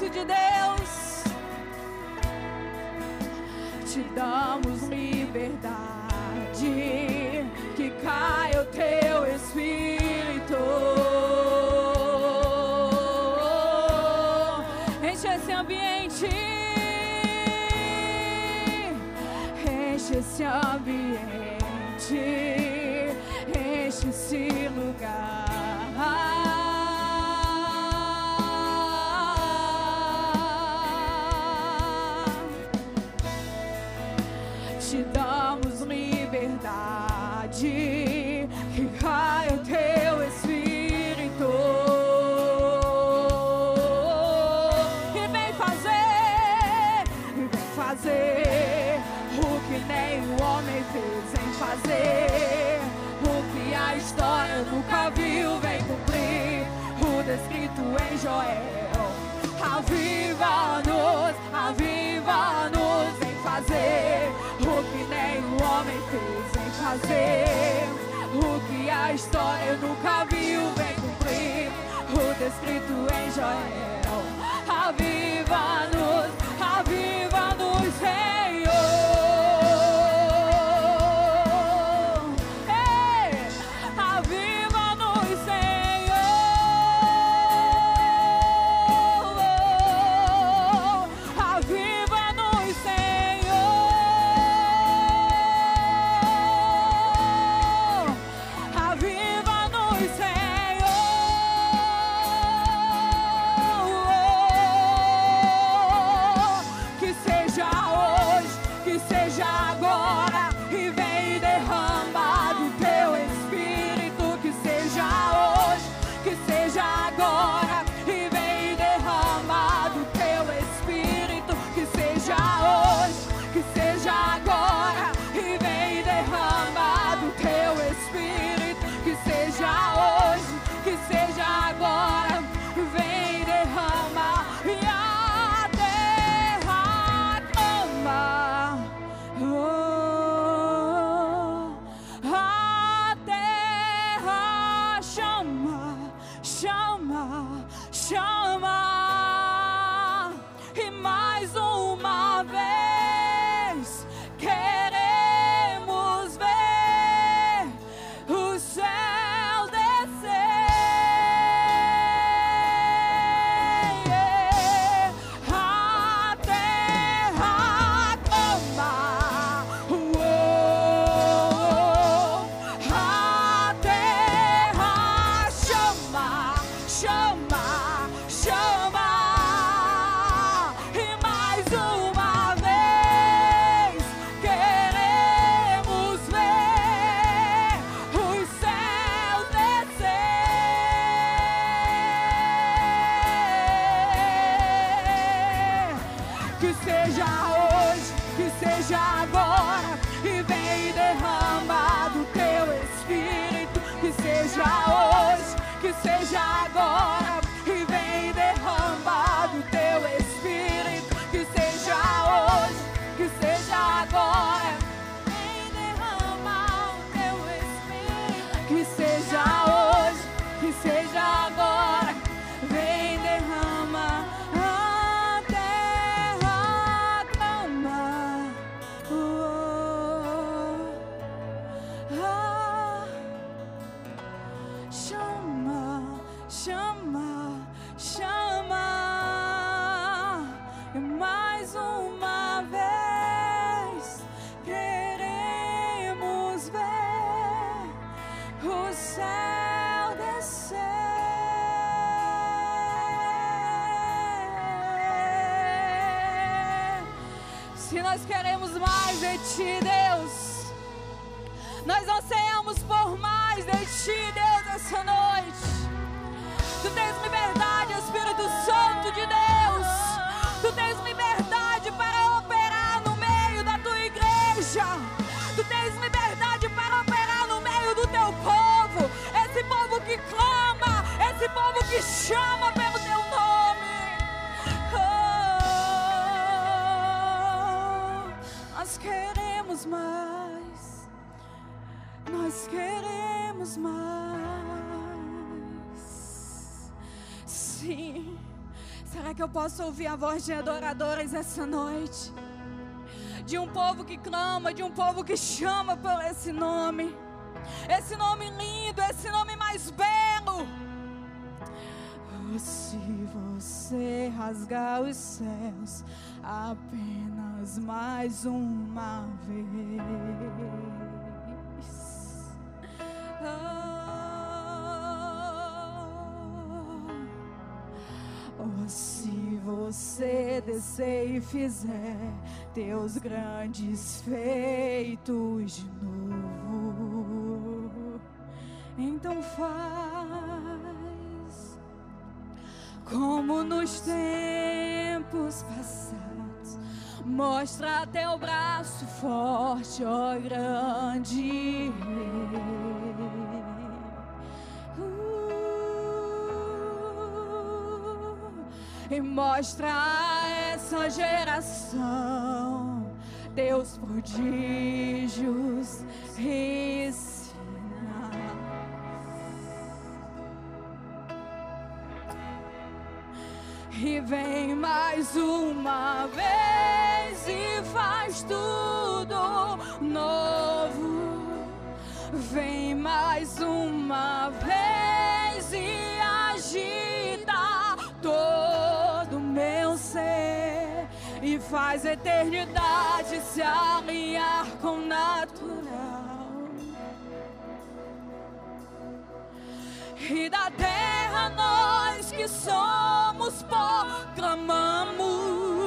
Espírito de Deus. Te damos liberdade, que caia o teu Espírito. Enche esse ambiente, enche esse ambiente, enche esse fazer o que nem o homem fez em fazer. O que a história nunca viu, vem cumprir o descrito em Joel. Será que eu posso ouvir a voz de adoradores essa noite? De um povo que clama, de um povo que chama por esse nome. Esse nome lindo, esse nome mais belo. Oh, se você rasgar os céus apenas mais uma vez. Oh, se você descer e fizer teus grandes feitos de novo, então faz como nos tempos passados. Mostra teu braço forte, ó grande rei. E mostra a essa geração teus prodígios e sinais. E vem mais uma vez e faz tudo novo. Vem mais uma vez e faz a eternidade se alinhar com o natural. E da terra nós que somos pó clamamos,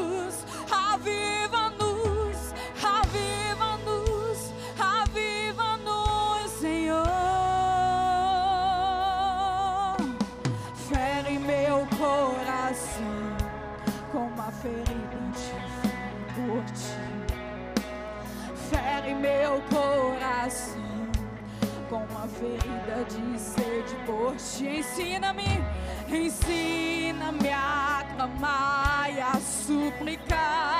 coração com uma ferida de sede por ti. Ensina-me, ensina-me a clamar e a suplicar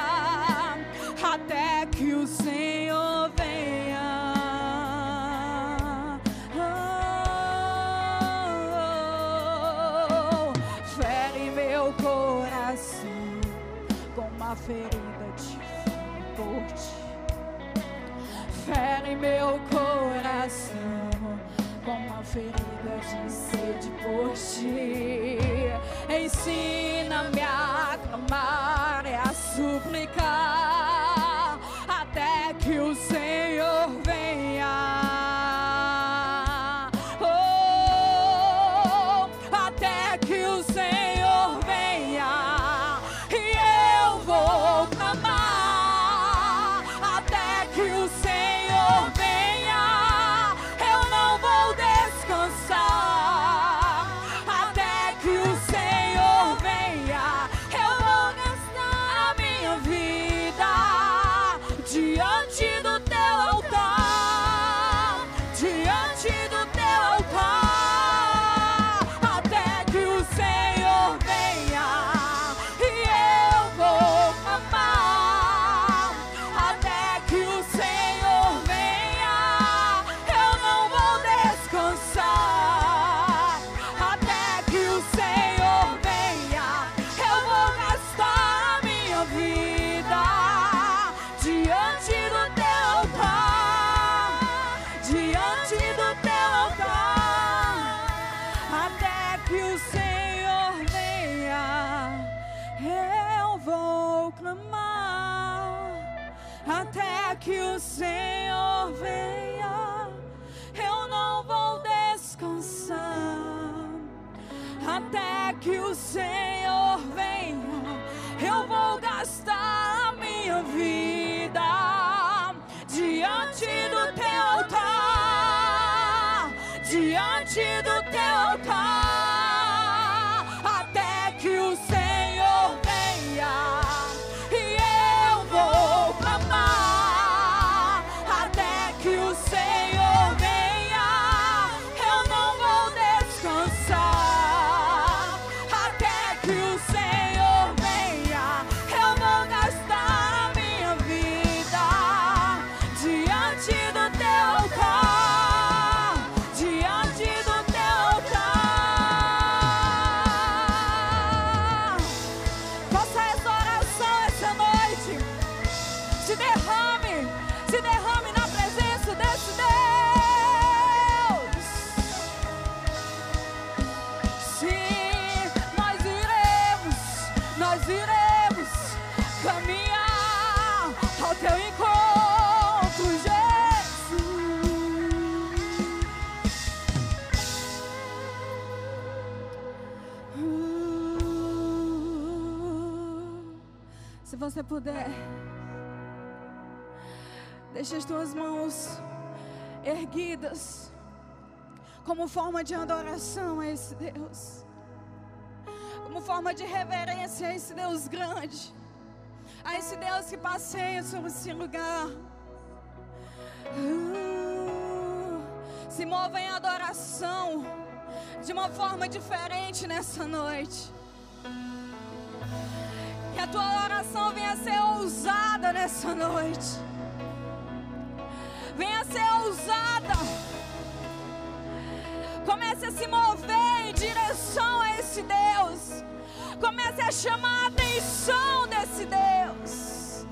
até que o Senhor venha. Meu coração com uma ferida de sede por ti. Ensina-me a clamar e a suplicar puder, deixe as tuas mãos erguidas como forma de adoração a esse Deus, como forma de reverência a esse Deus grande, a esse Deus que passeia sobre esse lugar. Uh, se mova em adoração de uma forma diferente nessa noite. A tua oração venha a ser ousada nessa noite. Venha a ser ousada. Comece a se mover em direção a esse Deus. Comece a chamar a atenção desse Deus.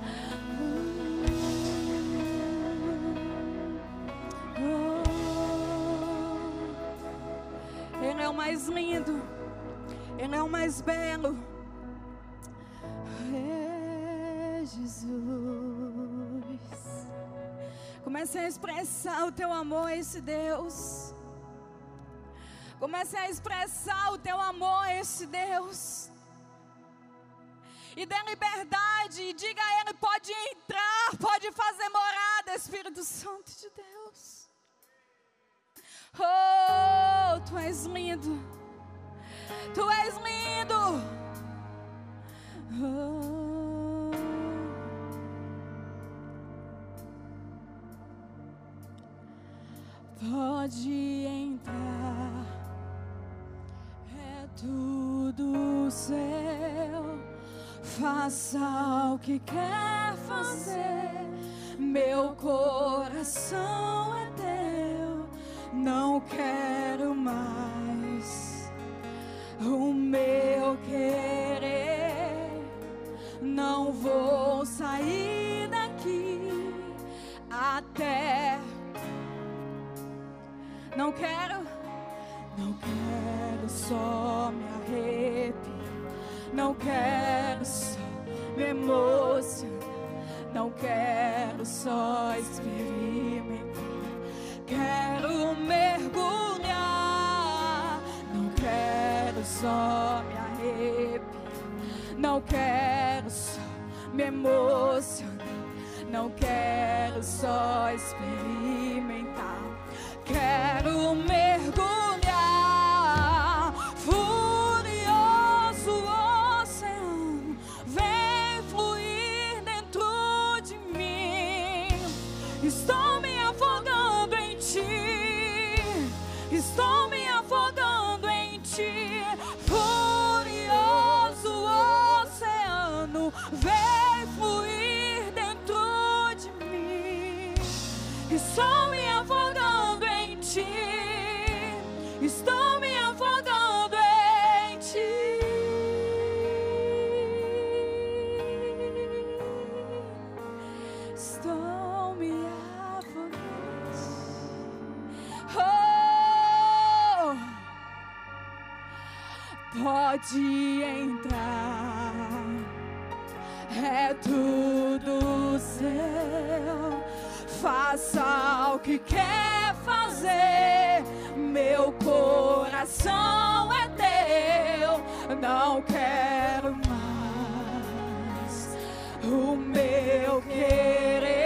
Ele é o mais lindo. Ele é o mais belo. Jesus. Comece a expressar o teu amor a esse Deus. Comece a expressar o teu amor a esse Deus. E dê liberdade, e diga a Ele: pode entrar, pode fazer morada, Espírito Santo de Deus. Oh, tu és lindo, tu és lindo. Oh. Pode entrar, é tudo seu. Faça o que quer fazer, meu coração é teu. Não quero mais o meu querer. Não quero, não quero só me arrepiar. Não quero só me emocionar. Não quero só experimentar. Quero mergulhar. Não quero só me arrepiar. Não quero só me emocionar. Não quero só experimentar. Quero mergulhar. Pode entrar, é tudo seu. Faça o que quer fazer, meu coração é teu. Não quero mais o meu querer.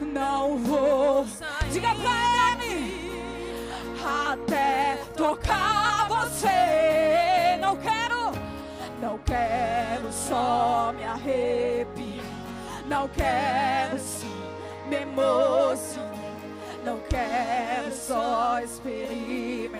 Não vou, diga pra ele até tocar só me arrepiar. Não quero só me emocionar. Não quero só experimentar.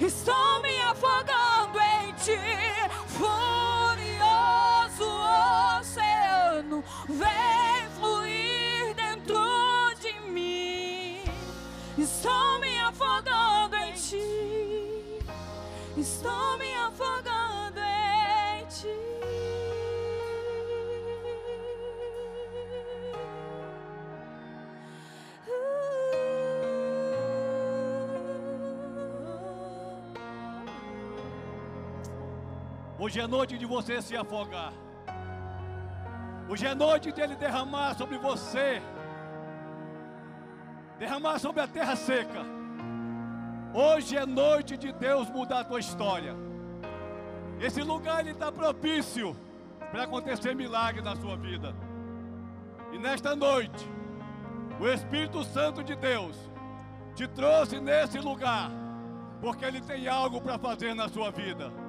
Estou me afogando em ti. Hoje é noite de você se afogar. Hoje é noite de Ele derramar sobre você, derramar sobre a terra seca. Hoje é noite de Deus mudar a tua história. Esse lugar está propício para acontecer milagre na sua vida. E nesta noite, o Espírito Santo de Deus te trouxe nesse lugar, porque Ele tem algo para fazer na sua vida.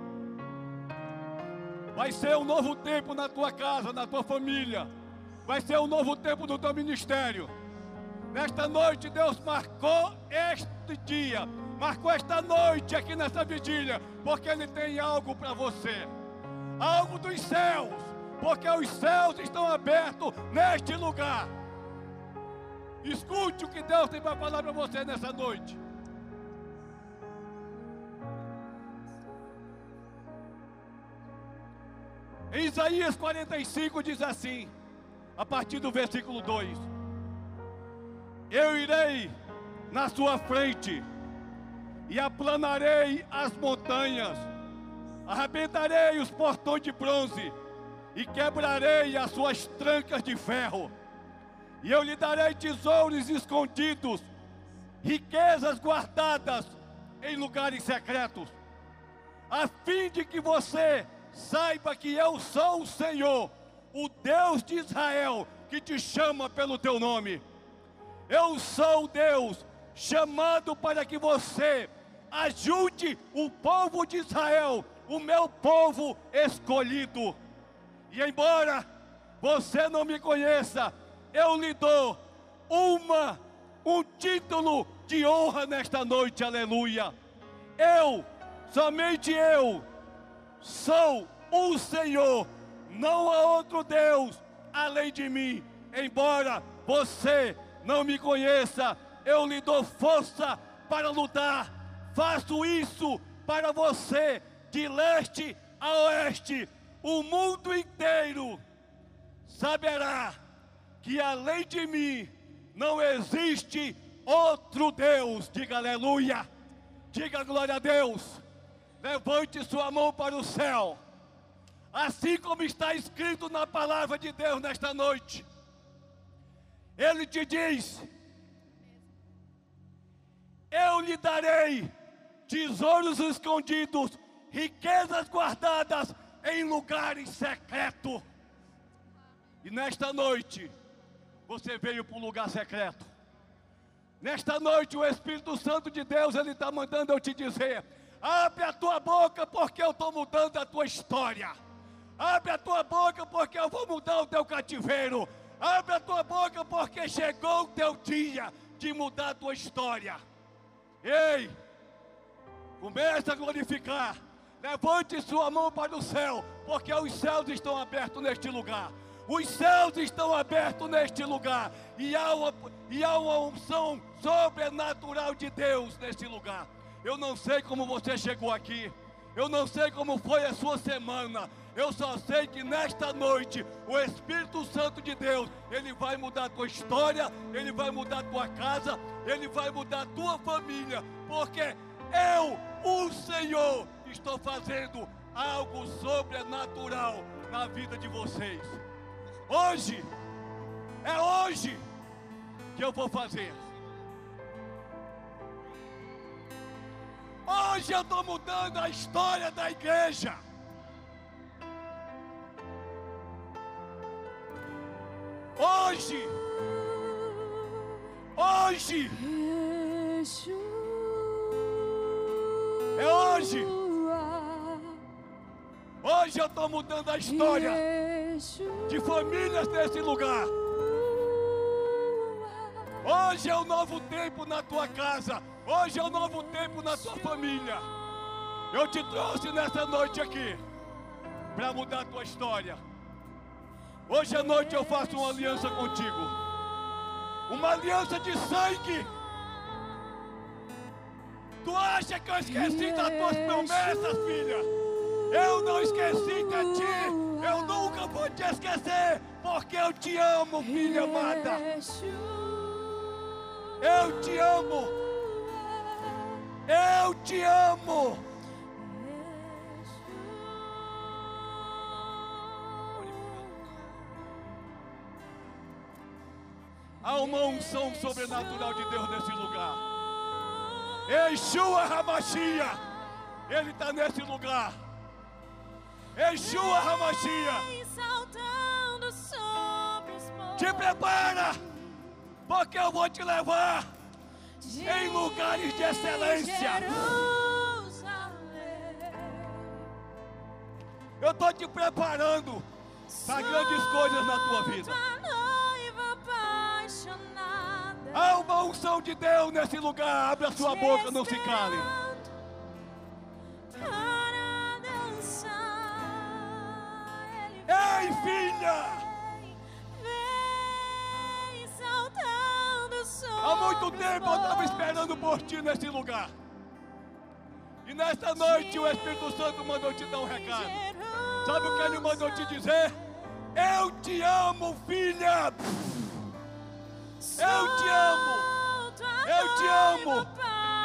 Vai ser um novo tempo na tua casa, na tua família. Vai ser um novo tempo no teu ministério. Nesta noite, Deus marcou este dia, marcou esta noite aqui nessa vigília, porque Ele tem algo para você. Algo dos céus, porque os céus estão abertos neste lugar. Escute o que Deus tem para falar para você nessa noite. Em Isaías 45 diz assim, a partir do versículo 2: Eu irei na sua frente e aplanarei as montanhas, arrebentarei os portões de bronze e quebrarei as suas trancas de ferro. E eu lhe darei tesouros escondidos, riquezas guardadas em lugares secretos, a fim de que você saiba que eu sou o Senhor, o Deus de Israel, que te chama pelo teu nome. Eu sou Deus chamado para que você ajude o povo de Israel, o meu povo escolhido. E embora você não me conheça, eu lhe dou uma um título de honra nesta noite, aleluia. Eu, somente eu, sou o Senhor, não há outro Deus além de mim. Embora você não me conheça, eu lhe dou força para lutar. Faço isso para você, de leste a oeste, o mundo inteiro saberá que além de mim não existe outro Deus. Diga aleluia. Diga glória a Deus. Levante sua mão para o céu. Assim como está escrito na palavra de Deus nesta noite. Ele te diz: Eu lhe darei tesouros escondidos, riquezas guardadas em lugares secretos. E nesta noite, você veio para um lugar secreto. Nesta noite, o Espírito Santo de Deus, Ele está mandando eu te dizer: abre a tua boca, porque eu estou mudando a tua história. Abre a tua boca, porque eu vou mudar o teu cativeiro. Abre a tua boca, porque chegou o teu dia de mudar a tua história. Ei, comece a glorificar. Levante sua mão para o céu, porque os céus estão abertos neste lugar. Os céus estão abertos neste lugar. E há uma, e há uma unção sobrenatural de Deus neste lugar. Eu não sei como você chegou aqui. Eu não sei como foi a sua semana. Eu só sei que nesta noite o Espírito Santo de Deus, ele vai mudar a tua história, ele vai mudar a tua casa, ele vai mudar a tua família, porque eu, o Senhor, estou fazendo algo sobrenatural na vida de vocês. Hoje, é hoje que eu vou fazer. Hoje eu estou mudando a história da igreja. Hoje, hoje, é hoje. Hoje eu estou mudando a história de famílias nesse lugar. Hoje é um novo tempo na tua casa. Hoje é um novo tempo na tua família. Eu te trouxe nessa noite aqui para mudar a tua história. Hoje à noite eu faço uma aliança contigo. Uma aliança de sangue. Tu acha que eu esqueci das tuas promessas, filha? Eu não esqueci de ti. Eu nunca vou te esquecer. Porque eu te amo, filha amada. Eu te amo. Eu te amo. Há uma unção sobrenatural de Deus nesse lugar. Yeshua Hamashia. Ele está nesse lugar. Yeshua montes. Te prepara. Porque eu vou te levar em lugares de excelência. Jerusalém. Eu estou te preparando para grandes coisas na tua vida. Há uma unção de Deus nesse lugar. Abre a sua boca, não se cale. Para dançar, ele Ei, filha! Há muito tempo eu estava esperando por ti nesse lugar. E nesta noite o Espírito Santo mandou te dar um recado. Sabe o que ele mandou te dizer? Eu te amo, filha! Eu te amo! Eu te amo!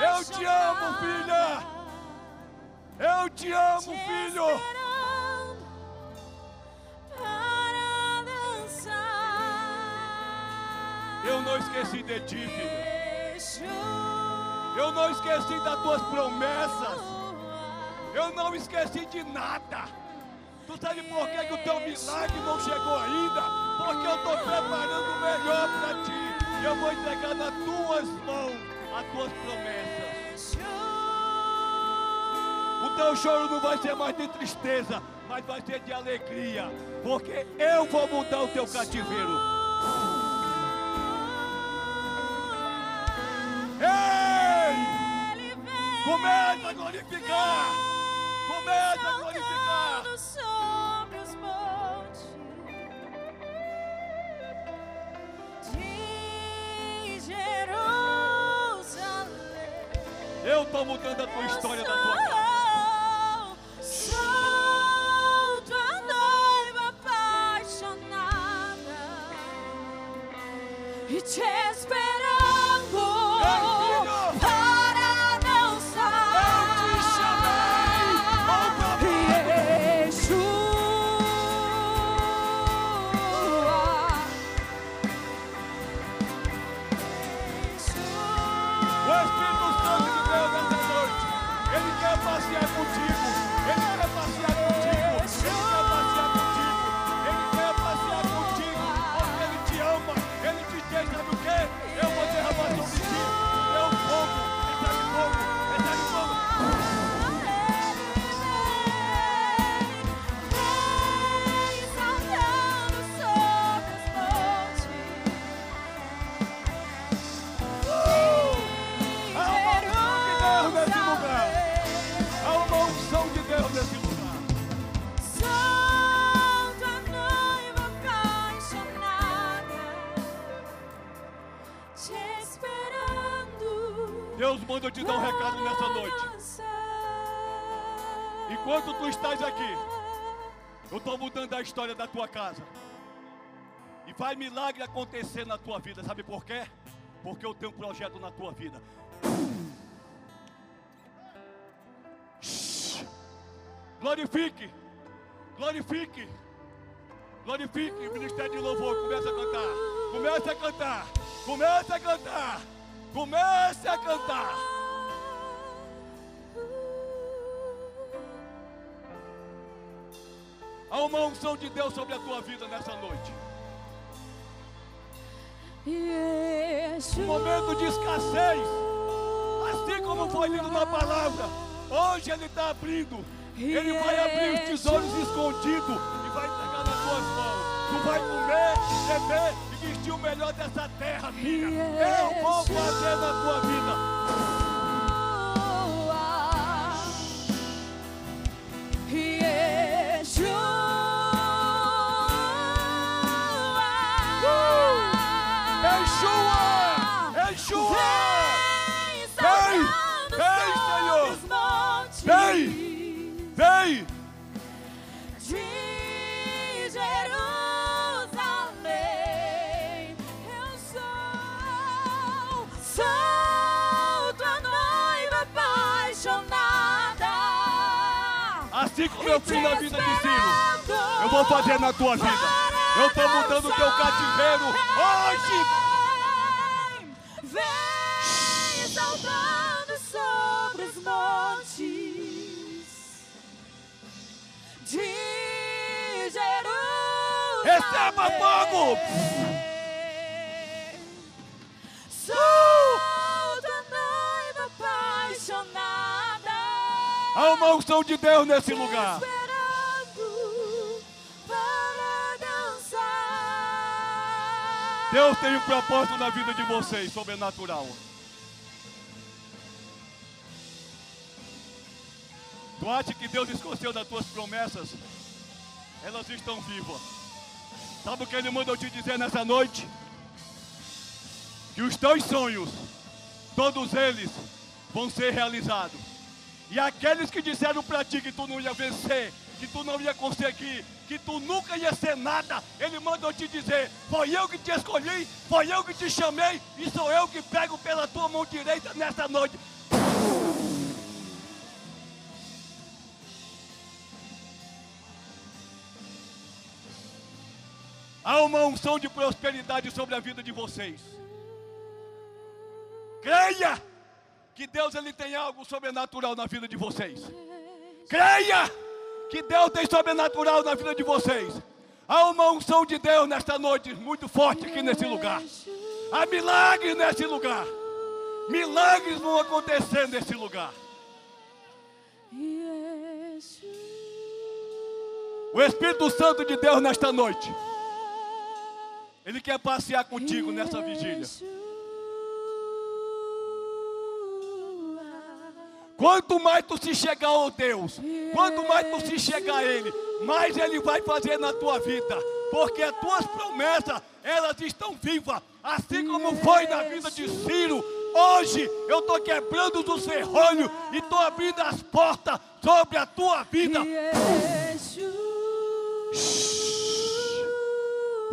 Eu te amo, filha! Eu te amo, filho! Eu não esqueci de ti. Yeshua. Eu não esqueci das tuas promessas. Eu não esqueci de nada. Tu sabe por que, que o teu milagre não chegou ainda? Porque eu estou preparando o melhor para ti. E eu vou entregar nas tuas mãos as tuas promessas. O teu choro não vai ser mais de tristeza, mas vai ser de alegria. Porque eu vou mudar o teu cativeiro. Ei! Começa a glorificar! Começa a glorificar! sobre os montes de Jerusalém. Eu estou mudando a tua história da tua casa. E te esperando eu te dar um recado nessa noite. Enquanto tu estás aqui, eu estou mudando a história da tua casa. E vai milagre acontecer na tua vida. Sabe por quê? Porque eu tenho um projeto na tua vida. Glorifique, glorifique, glorifique. Ministério de louvor, começa a cantar, começa a cantar, começa a cantar, comece a cantar. Há uma unção de Deus sobre a tua vida nessa noite. Um momento de escassez. Assim como foi lido na palavra. Hoje Ele está abrindo. Ele vai abrir os tesouros escondidos e vai Tu vai comer, beber e vestir o melhor dessa terra, filha. Eu vou fazer na tua vida. Assim como eu fiz na vida de Ciro, eu vou fazer na tua vida. Eu estou mudando o teu cativeiro hoje. Vem, vem saltando sobre os montes de Jerusalém. Receba fogo! Uma unção de Deus nesse lugar. Deus tem um propósito na vida de vocês, sobrenatural. Tu acha que Deus escondeu das tuas promessas? Elas estão vivas. Sabe o que Ele manda eu te dizer nessa noite? Que os teus sonhos, todos eles, vão ser realizados. E aqueles que disseram para ti que tu não ia vencer, que tu não ia conseguir, que tu nunca ia ser nada, Ele manda eu te dizer: foi eu que te escolhi, foi eu que te chamei, e sou eu que pego pela tua mão direita nessa noite. Há uma unção de prosperidade sobre a vida de vocês. Creia que Deus ele tem algo sobrenatural na vida de vocês. Creia que Deus tem sobrenatural na vida de vocês. Há uma unção de Deus nesta noite muito forte aqui nesse lugar. Há milagres nesse lugar. Milagres vão acontecer nesse lugar. O Espírito Santo de Deus nesta noite. Ele quer passear contigo nessa vigília. Quanto mais tu se chegar ao Deus, quanto mais tu se chegar a Ele, mais Ele vai fazer na tua vida. Porque as tuas promessas, elas estão vivas. Assim como foi na vida de Ciro. Hoje eu estou quebrando os ferrolhos e estou abrindo as portas sobre a tua vida.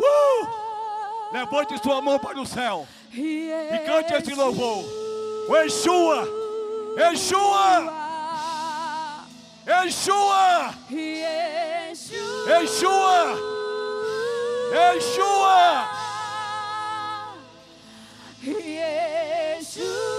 Uh! Levante sua mão para o céu e cante esse louvor. O Yeshua, Yeshua, Yeshua, Yeshua, Yeshua.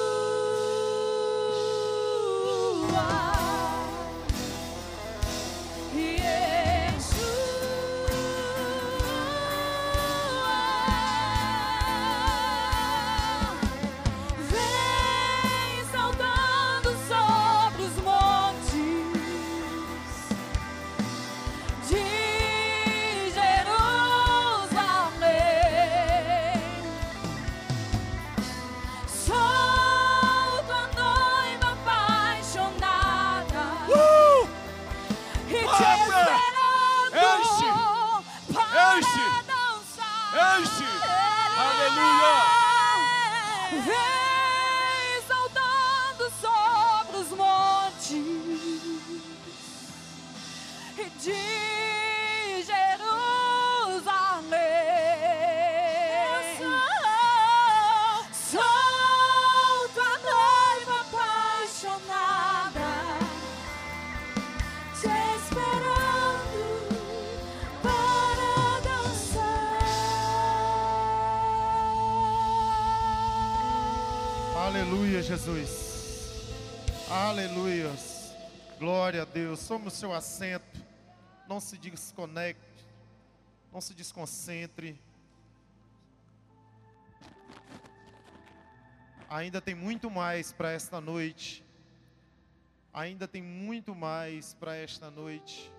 Jesus. Aleluia. Glória a Deus. Somos seu assento. Não se desconecte. Não se desconcentre. Ainda tem muito mais para esta noite. Ainda tem muito mais para esta noite.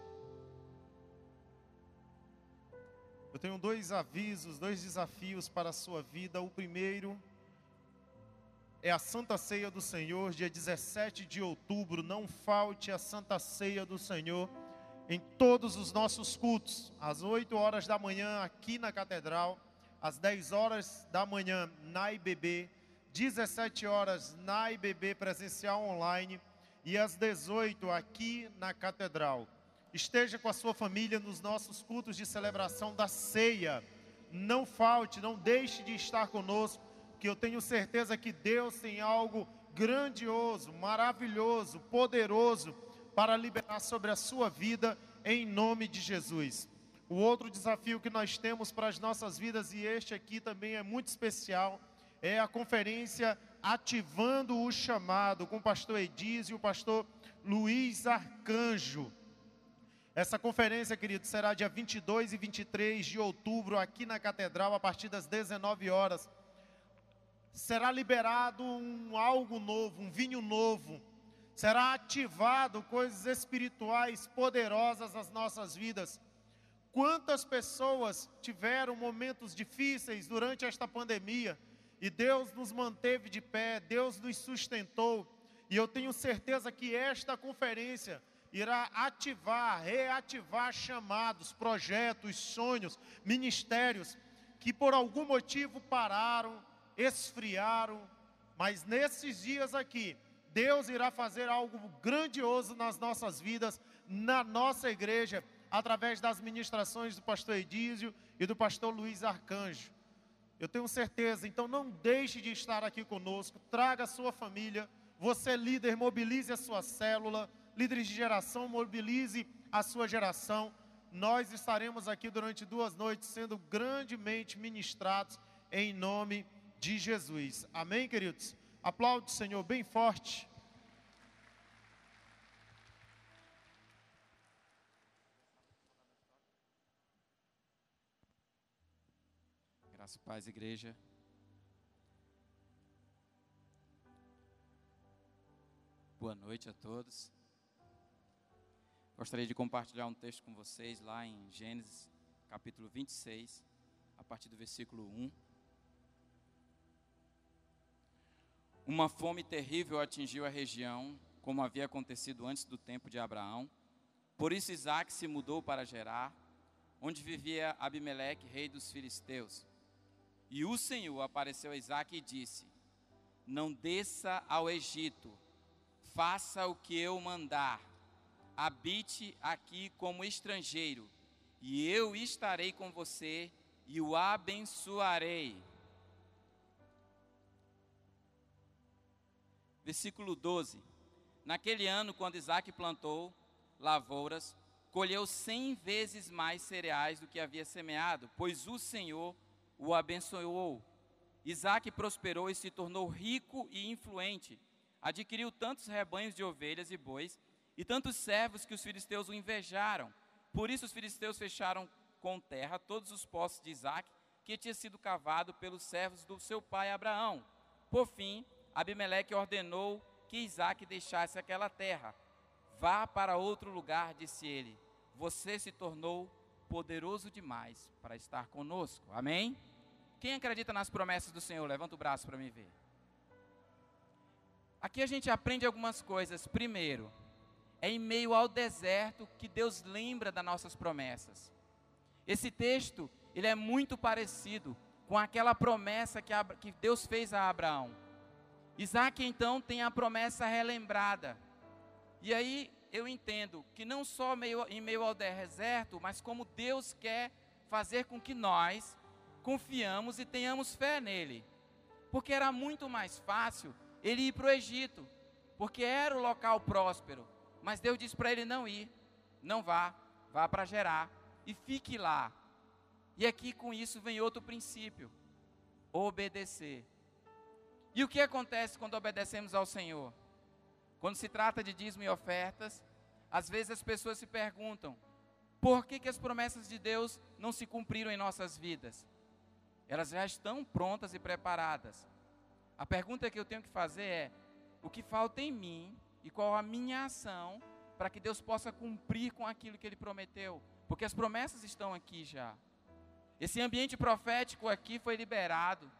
Eu tenho dois avisos, dois desafios para a sua vida. O primeiro é a Santa Ceia do Senhor, dia 17 de outubro. Não falte a Santa Ceia do Senhor em todos os nossos cultos, às 8 horas da manhã aqui na Catedral, às 10 horas da manhã na IBB, 17 horas na IBB presencial online e às 18 aqui na Catedral. Esteja com a sua família nos nossos cultos de celebração da ceia. Não falte, não deixe de estar conosco que eu tenho certeza que Deus tem algo grandioso, maravilhoso, poderoso para liberar sobre a sua vida em nome de Jesus. O outro desafio que nós temos para as nossas vidas, e este aqui também é muito especial, é a conferência Ativando o Chamado, com o pastor Ediz e o pastor Luiz Arcanjo. Essa conferência, querido, será dia 22 e 23 de outubro aqui na Catedral, a partir das 19 horas será liberado um algo novo, um vinho novo. Será ativado coisas espirituais poderosas nas nossas vidas. Quantas pessoas tiveram momentos difíceis durante esta pandemia e Deus nos manteve de pé, Deus nos sustentou. E eu tenho certeza que esta conferência irá ativar, reativar chamados, projetos, sonhos, ministérios que por algum motivo pararam, esfriaram, mas nesses dias aqui, Deus irá fazer algo grandioso nas nossas vidas, na nossa igreja, através das ministrações do pastor Edísio e do pastor Luiz Arcanjo. Eu tenho certeza, então não deixe de estar aqui conosco, traga a sua família, você líder, mobilize a sua célula, líderes de geração, mobilize a sua geração. Nós estaremos aqui durante duas noites sendo grandemente ministrados em nome de de Jesus. Amém, queridos? Aplaude o Senhor bem forte. Graça paz, igreja. Boa noite a todos. Gostaria de compartilhar um texto com vocês lá em Gênesis, capítulo 26, a partir do versículo 1. Uma fome terrível atingiu a região, como havia acontecido antes do tempo de Abraão. Por isso Isaac se mudou para Gerar, onde vivia Abimeleque, rei dos filisteus. E o Senhor apareceu a Isaac e disse: Não desça ao Egito, faça o que eu mandar, habite aqui como estrangeiro, e eu estarei com você e o abençoarei versículo 12. Naquele ano, quando Isaac plantou lavouras, colheu cem vezes mais cereais do que havia semeado, pois o Senhor o abençoou. Isaac prosperou e se tornou rico e influente. Adquiriu tantos rebanhos de ovelhas e bois e tantos servos que os filisteus o invejaram. Por isso os filisteus fecharam com terra todos os poços de Isaac, que tinha sido cavado pelos servos do seu pai Abraão. Por fim, Abimeleque ordenou que Isaac deixasse aquela terra. Vá para outro lugar, disse ele. Você se tornou poderoso demais para estar conosco. Amém? Quem acredita nas promessas do Senhor? Levanta o braço para me ver. Aqui a gente aprende algumas coisas. Primeiro, é em meio ao deserto que Deus lembra das nossas promessas. Esse texto, ele é muito parecido com aquela promessa que Deus fez a Abraão. Isaac então tem a promessa relembrada. E aí eu entendo que não só meio, em meio ao deserto, mas como Deus quer fazer com que nós confiamos e tenhamos fé nele. Porque era muito mais fácil ele ir para o Egito, porque era o local próspero. Mas Deus disse para ele não ir, não vá, vá para Gerar e fique lá. E aqui com isso vem outro princípio: obedecer. E o que acontece quando obedecemos ao Senhor? Quando se trata de dízimo e ofertas, às vezes as pessoas se perguntam: por que, que as promessas de Deus não se cumpriram em nossas vidas? Elas já estão prontas e preparadas. A pergunta que eu tenho que fazer é: o que falta em mim e qual a minha ação para que Deus possa cumprir com aquilo que Ele prometeu? Porque as promessas estão aqui já. Esse ambiente profético aqui foi liberado.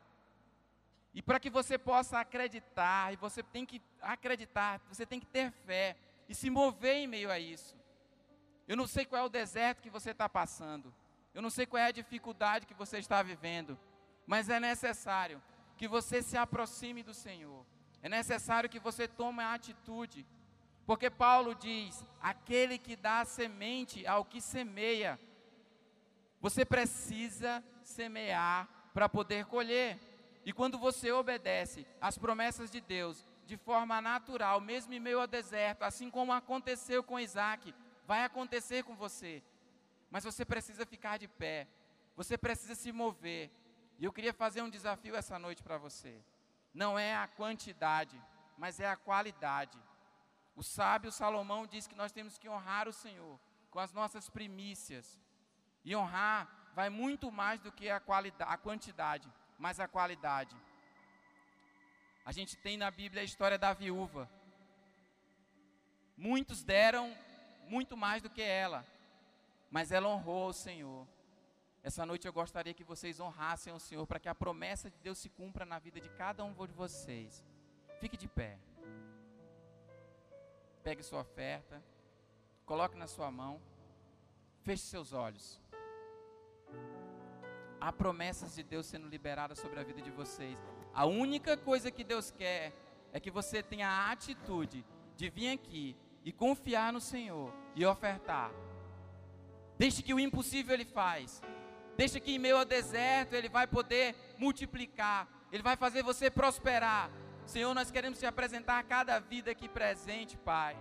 E para que você possa acreditar, e você tem que acreditar, você tem que ter fé e se mover em meio a isso. Eu não sei qual é o deserto que você está passando, eu não sei qual é a dificuldade que você está vivendo, mas é necessário que você se aproxime do Senhor, é necessário que você tome a atitude, porque Paulo diz: aquele que dá semente ao que semeia, você precisa semear para poder colher. E quando você obedece às promessas de Deus de forma natural, mesmo em meio ao deserto, assim como aconteceu com Isaac, vai acontecer com você. Mas você precisa ficar de pé, você precisa se mover. E eu queria fazer um desafio essa noite para você. Não é a quantidade, mas é a qualidade. O sábio Salomão diz que nós temos que honrar o Senhor com as nossas primícias. E honrar vai muito mais do que a, qualidade, a quantidade mas a qualidade. A gente tem na Bíblia a história da viúva. Muitos deram muito mais do que ela, mas ela honrou o Senhor. Essa noite eu gostaria que vocês honrassem o Senhor para que a promessa de Deus se cumpra na vida de cada um de vocês. Fique de pé. Pegue sua oferta, coloque na sua mão, feche seus olhos há promessas de Deus sendo liberadas sobre a vida de vocês. A única coisa que Deus quer é que você tenha a atitude de vir aqui e confiar no Senhor e ofertar. Deixe que o impossível Ele faz. Deixe que em meio ao deserto Ele vai poder multiplicar. Ele vai fazer você prosperar. Senhor, nós queremos te apresentar cada vida aqui presente, Pai.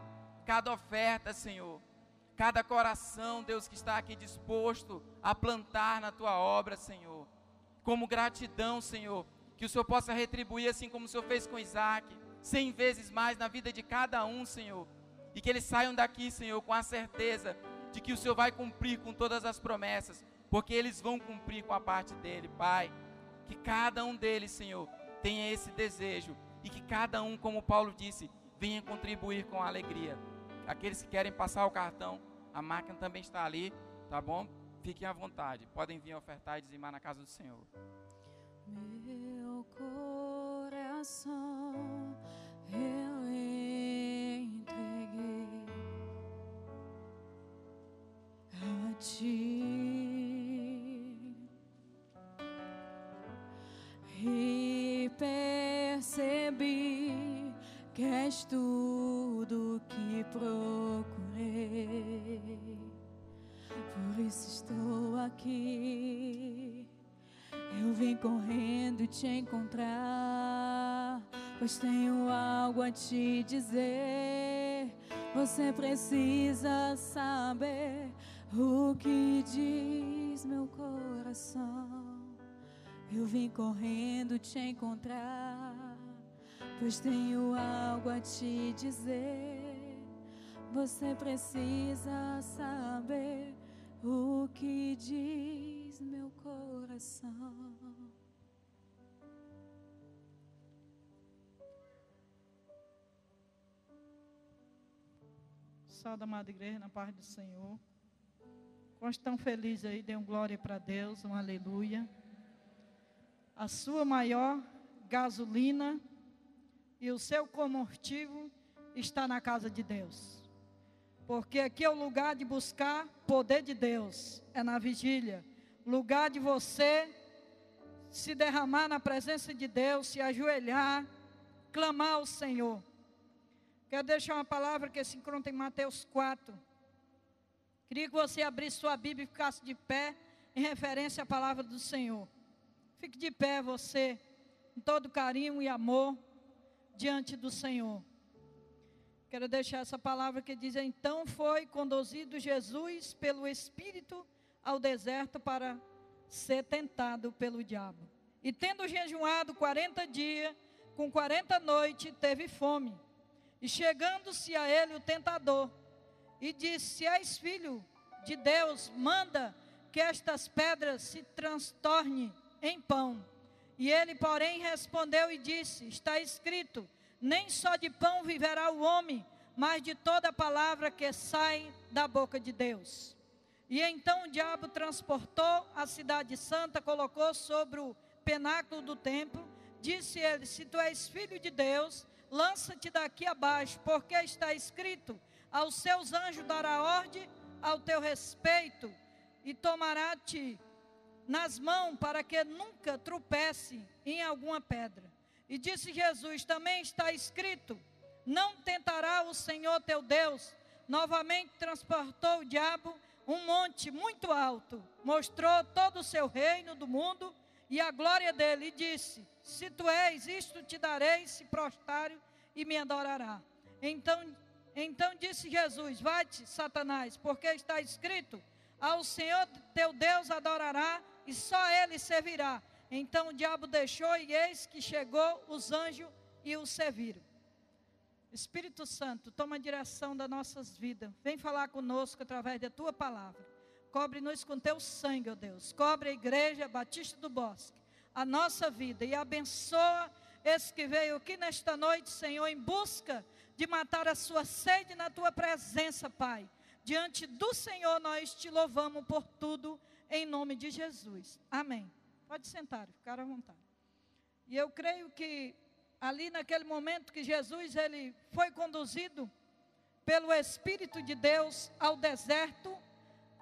Cada oferta, Senhor cada coração, Deus, que está aqui disposto a plantar na tua obra, Senhor. Como gratidão, Senhor, que o Senhor possa retribuir assim como o Senhor fez com Isaac, cem vezes mais na vida de cada um, Senhor. E que eles saiam daqui, Senhor, com a certeza de que o Senhor vai cumprir com todas as promessas, porque eles vão cumprir com a parte dele, Pai. Que cada um deles, Senhor, tenha esse desejo e que cada um, como Paulo disse, venha contribuir com alegria. Aqueles que querem passar o cartão, a máquina também está ali, tá bom? Fiquem à vontade. Podem vir ofertar e dizimar na casa do Senhor. Meu coração eu entreguei a ti e percebi que és que procurei. Por isso estou aqui. Eu vim correndo te encontrar, pois tenho algo a te dizer. Você precisa saber o que diz meu coração. Eu vim correndo te encontrar pois tenho algo a te dizer. Você precisa saber o que diz meu coração. Salve, amada igreja, na paz do Senhor. Quantos estão felizes aí, dêem glória para Deus, um aleluia. A sua maior gasolina e o seu combustível está na casa de Deus. Porque aqui é o lugar de buscar poder de Deus, é na vigília. Lugar de você se derramar na presença de Deus, se ajoelhar, clamar ao Senhor. Quero deixar uma palavra que se encontra em Mateus 4. Queria que você abrisse sua Bíblia e ficasse de pé em referência à palavra do Senhor. Fique de pé você, com todo carinho e amor diante do Senhor. Quero deixar essa palavra que diz: Então foi conduzido Jesus pelo Espírito ao deserto para ser tentado pelo diabo. E tendo jejuado 40 dias, com quarenta noites teve fome. E chegando-se a ele o tentador, e disse: Se és filho de Deus, manda que estas pedras se transtornem em pão. E ele, porém, respondeu e disse: Está escrito: Nem só de pão viverá o homem, mas de toda palavra que sai da boca de Deus. E então o diabo transportou a cidade santa, colocou sobre o penáculo do templo, disse ele: Se tu és filho de Deus, lança-te daqui abaixo, porque está escrito: Aos seus anjos dará ordem ao teu respeito, e tomará-te nas mãos para que nunca tropece em alguma pedra. E disse Jesus: Também está escrito: Não tentará o Senhor teu Deus. Novamente transportou o diabo um monte muito alto, mostrou todo o seu reino do mundo e a glória dele, e disse: Se tu és, isto te darei, se prostário e me adorará. Então, então disse Jesus: Vai-te, Satanás, porque está escrito: Ao Senhor teu Deus adorará e só ele servirá. Então o diabo deixou, e eis que chegou os anjos e o serviram. Espírito Santo, toma a direção das nossas vidas. Vem falar conosco através da tua palavra. Cobre-nos com teu sangue, ó Deus. Cobre a igreja Batista do Bosque, a nossa vida e abençoa esse que veio aqui nesta noite, Senhor, em busca de matar a sua sede na tua presença, Pai. Diante do Senhor nós te louvamos por tudo, em nome de Jesus. Amém. Pode sentar, ficar à vontade. E eu creio que ali naquele momento que Jesus ele foi conduzido pelo Espírito de Deus ao deserto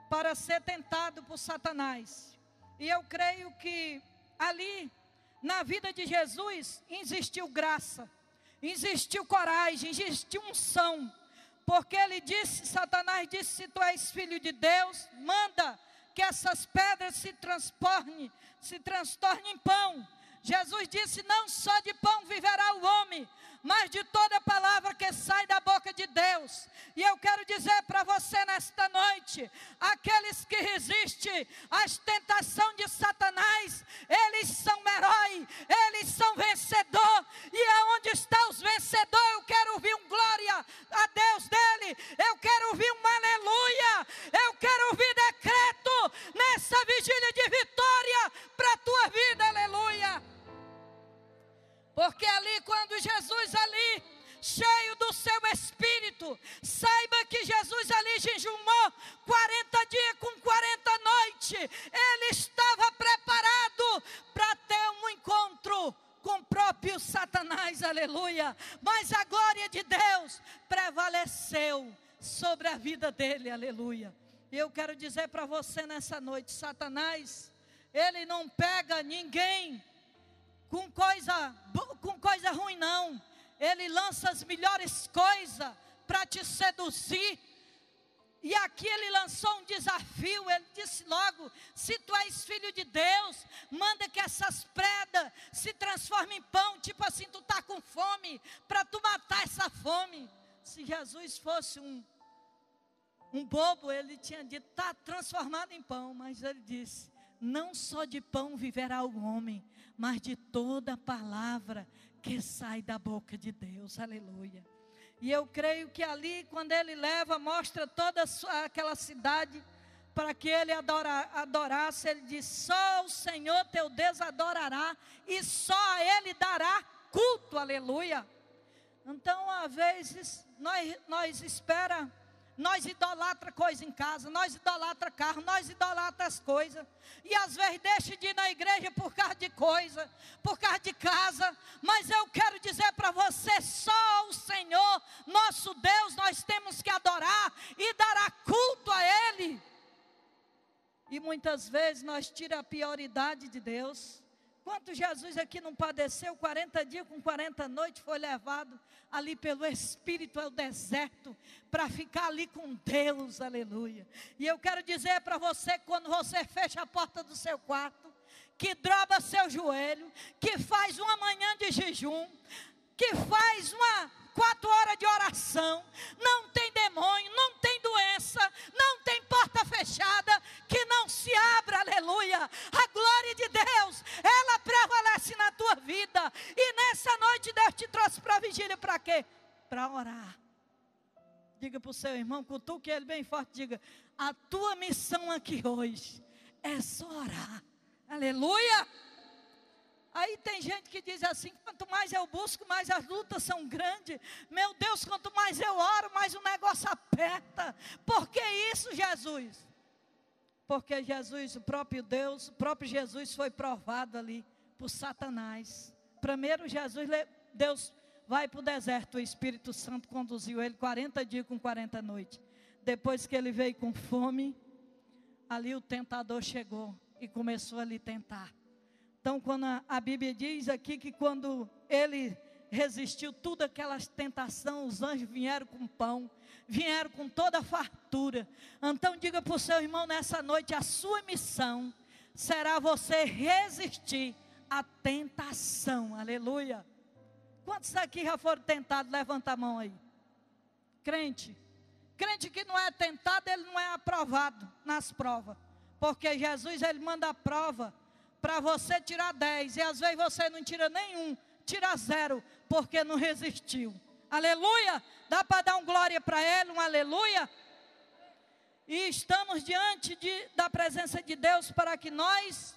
para ser tentado por Satanás. E eu creio que ali na vida de Jesus existiu graça, existiu coragem, existiu unção. Porque ele disse, Satanás disse: se tu és filho de Deus, manda que essas pedras se transformem, se transtornem em pão. Jesus disse: Não só de pão viverá o homem, mas de toda palavra que sai da boca de Deus. E eu quero dizer para você nesta noite: aqueles que resistem às tentações de Satanás, eles são herói, eles são vencedor. E aonde estão os vencedores? Eu quero ouvir um glória a Deus dele, eu quero ouvir um aleluia, eu quero ouvir decreto nessa vigília de vitória para a tua vida, aleluia. Porque ali, quando Jesus ali, cheio do seu espírito, saiba que Jesus ali jejumou 40 dias com 40 noites. Ele estava preparado para ter um encontro com o próprio Satanás, aleluia. Mas a glória de Deus prevaleceu sobre a vida dele, aleluia. Eu quero dizer para você nessa noite: Satanás, ele não pega ninguém com coisa, com coisa ruim, não. Ele lança as melhores coisas para te seduzir. E aqui ele lançou um desafio. Ele disse logo: se tu és filho de Deus, manda que essas predas se transformem em pão. Tipo assim, tu está com fome, para tu matar essa fome. Se Jesus fosse um, um bobo, ele tinha dito: está transformado em pão. Mas ele disse: não só de pão viverá o homem, mas de toda palavra que sai da boca de Deus. Aleluia. E eu creio que ali, quando ele leva, mostra toda aquela cidade para que ele adora, adorasse. Ele diz: Só o Senhor teu Deus adorará e só a Ele dará culto. Aleluia. Então, às vezes, nós, nós espera nós idolatra coisa em casa, nós idolatra carro, nós idolatra as coisas. E às vezes deixa de ir na igreja por causa de coisa, por causa de casa. Mas eu quero dizer para você, só o Senhor, nosso Deus, nós temos que adorar e dar culto a Ele. E muitas vezes nós tira a prioridade de Deus. Quanto Jesus aqui não padeceu 40 dias com 40 noites, foi levado ali pelo Espírito ao deserto, para ficar ali com Deus, aleluia. E eu quero dizer para você, quando você fecha a porta do seu quarto, que droba seu joelho, que faz uma manhã de jejum, que faz uma quatro horas de oração, não tem demônio, não tem doença, não tem porta fechada que não se abra, aleluia. A glória de Deus, ela prevalece na tua vida. E nessa noite Deus te trouxe para a vigília para quê? Para orar. Diga para o seu irmão, cutuque ele bem forte, diga: a tua missão aqui hoje é só orar. Aleluia! Aí tem gente que diz assim: quanto mais eu busco, mais as lutas são grandes. Meu Deus, quanto mais eu oro, mais o negócio aperta. Por que isso, Jesus? Porque Jesus, o próprio Deus, o próprio Jesus foi provado ali por Satanás. Primeiro, Jesus, Deus vai para o deserto, o Espírito Santo conduziu ele 40 dias com 40 noites. Depois que ele veio com fome, ali o tentador chegou e começou a lhe tentar. Então, quando a, Bíblia diz aqui que quando ele resistiu tudo aquelas tentações, os anjos vieram com pão, vieram com toda a fartura. Então diga para o seu irmão nessa noite, a sua missão será você resistir à tentação. Aleluia. Quantos aqui já foram tentados? Levanta a mão aí. Crente. Crente que não é tentado, ele não é aprovado nas provas. Porque Jesus, ele manda a prova para você tirar 10, e às vezes você não tira nenhum, tira zero, porque não resistiu. Aleluia! Dá para dar um glória para Ele, um aleluia? E estamos diante de, da presença de Deus para que nós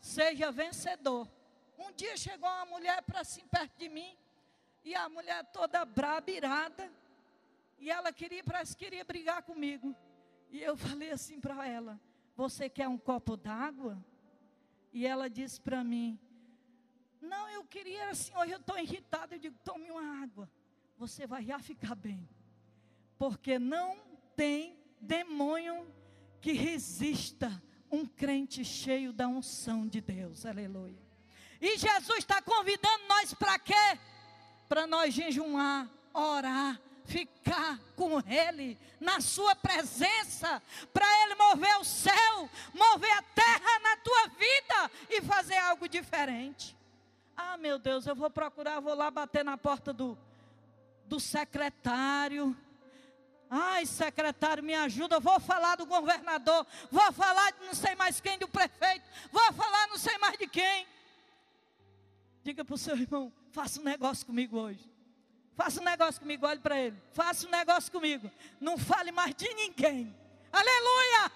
seja vencedor. Um dia chegou uma mulher para assim perto de mim, e a mulher toda braba, irada, e ela queria, parece que queria brigar comigo. E eu falei assim para ela: Você quer um copo d'água? E ela disse para mim: Não, eu queria hoje eu estou irritada. Eu digo: Tome uma água, você vai já ficar bem. Porque não tem demônio que resista um crente cheio da unção de Deus. Aleluia. E Jesus está convidando nós para quê? Para nós jejumar, orar, ficar com Ele, na Sua presença, para Ele mover o céu, mover a terra na tua vida e fazer algo diferente. Ah, meu Deus, eu vou procurar, vou lá bater na porta do, do secretário. Ai, secretário, me ajuda. Vou falar do governador. Vou falar de não sei mais quem, do prefeito. Vou falar não sei mais de quem. Diga para o seu irmão: faça um negócio comigo hoje. Faça um negócio comigo, olhe para ele. Faça um negócio comigo. Não fale mais de ninguém. Aleluia!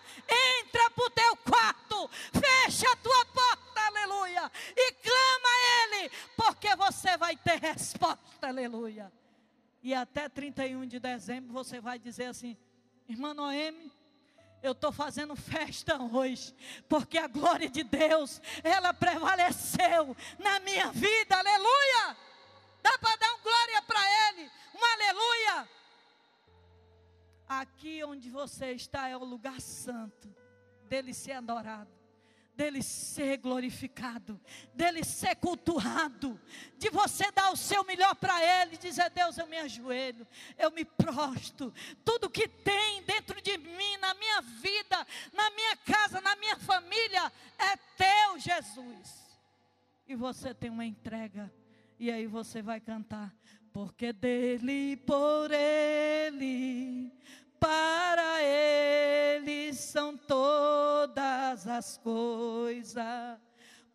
Entra para o teu quarto, fecha a tua porta, aleluia, e clama a Ele, porque você vai ter resposta, aleluia. E até 31 de dezembro você vai dizer assim: Irmã Noemi, eu estou fazendo festa hoje, porque a glória de Deus, ela prevaleceu na minha vida, aleluia. Dá para dar um glória para Ele, um aleluia. Aqui onde você está é o lugar santo, dele ser adorado, dele ser glorificado, dele ser cultuado, de você dar o seu melhor para Ele, dizer: Deus, eu me ajoelho, eu me prosto, tudo que tem dentro de mim, na minha vida, na minha casa, na minha família, é teu, Jesus. E você tem uma entrega e aí você vai cantar. Porque dele, por ele, para ele são todas as coisas.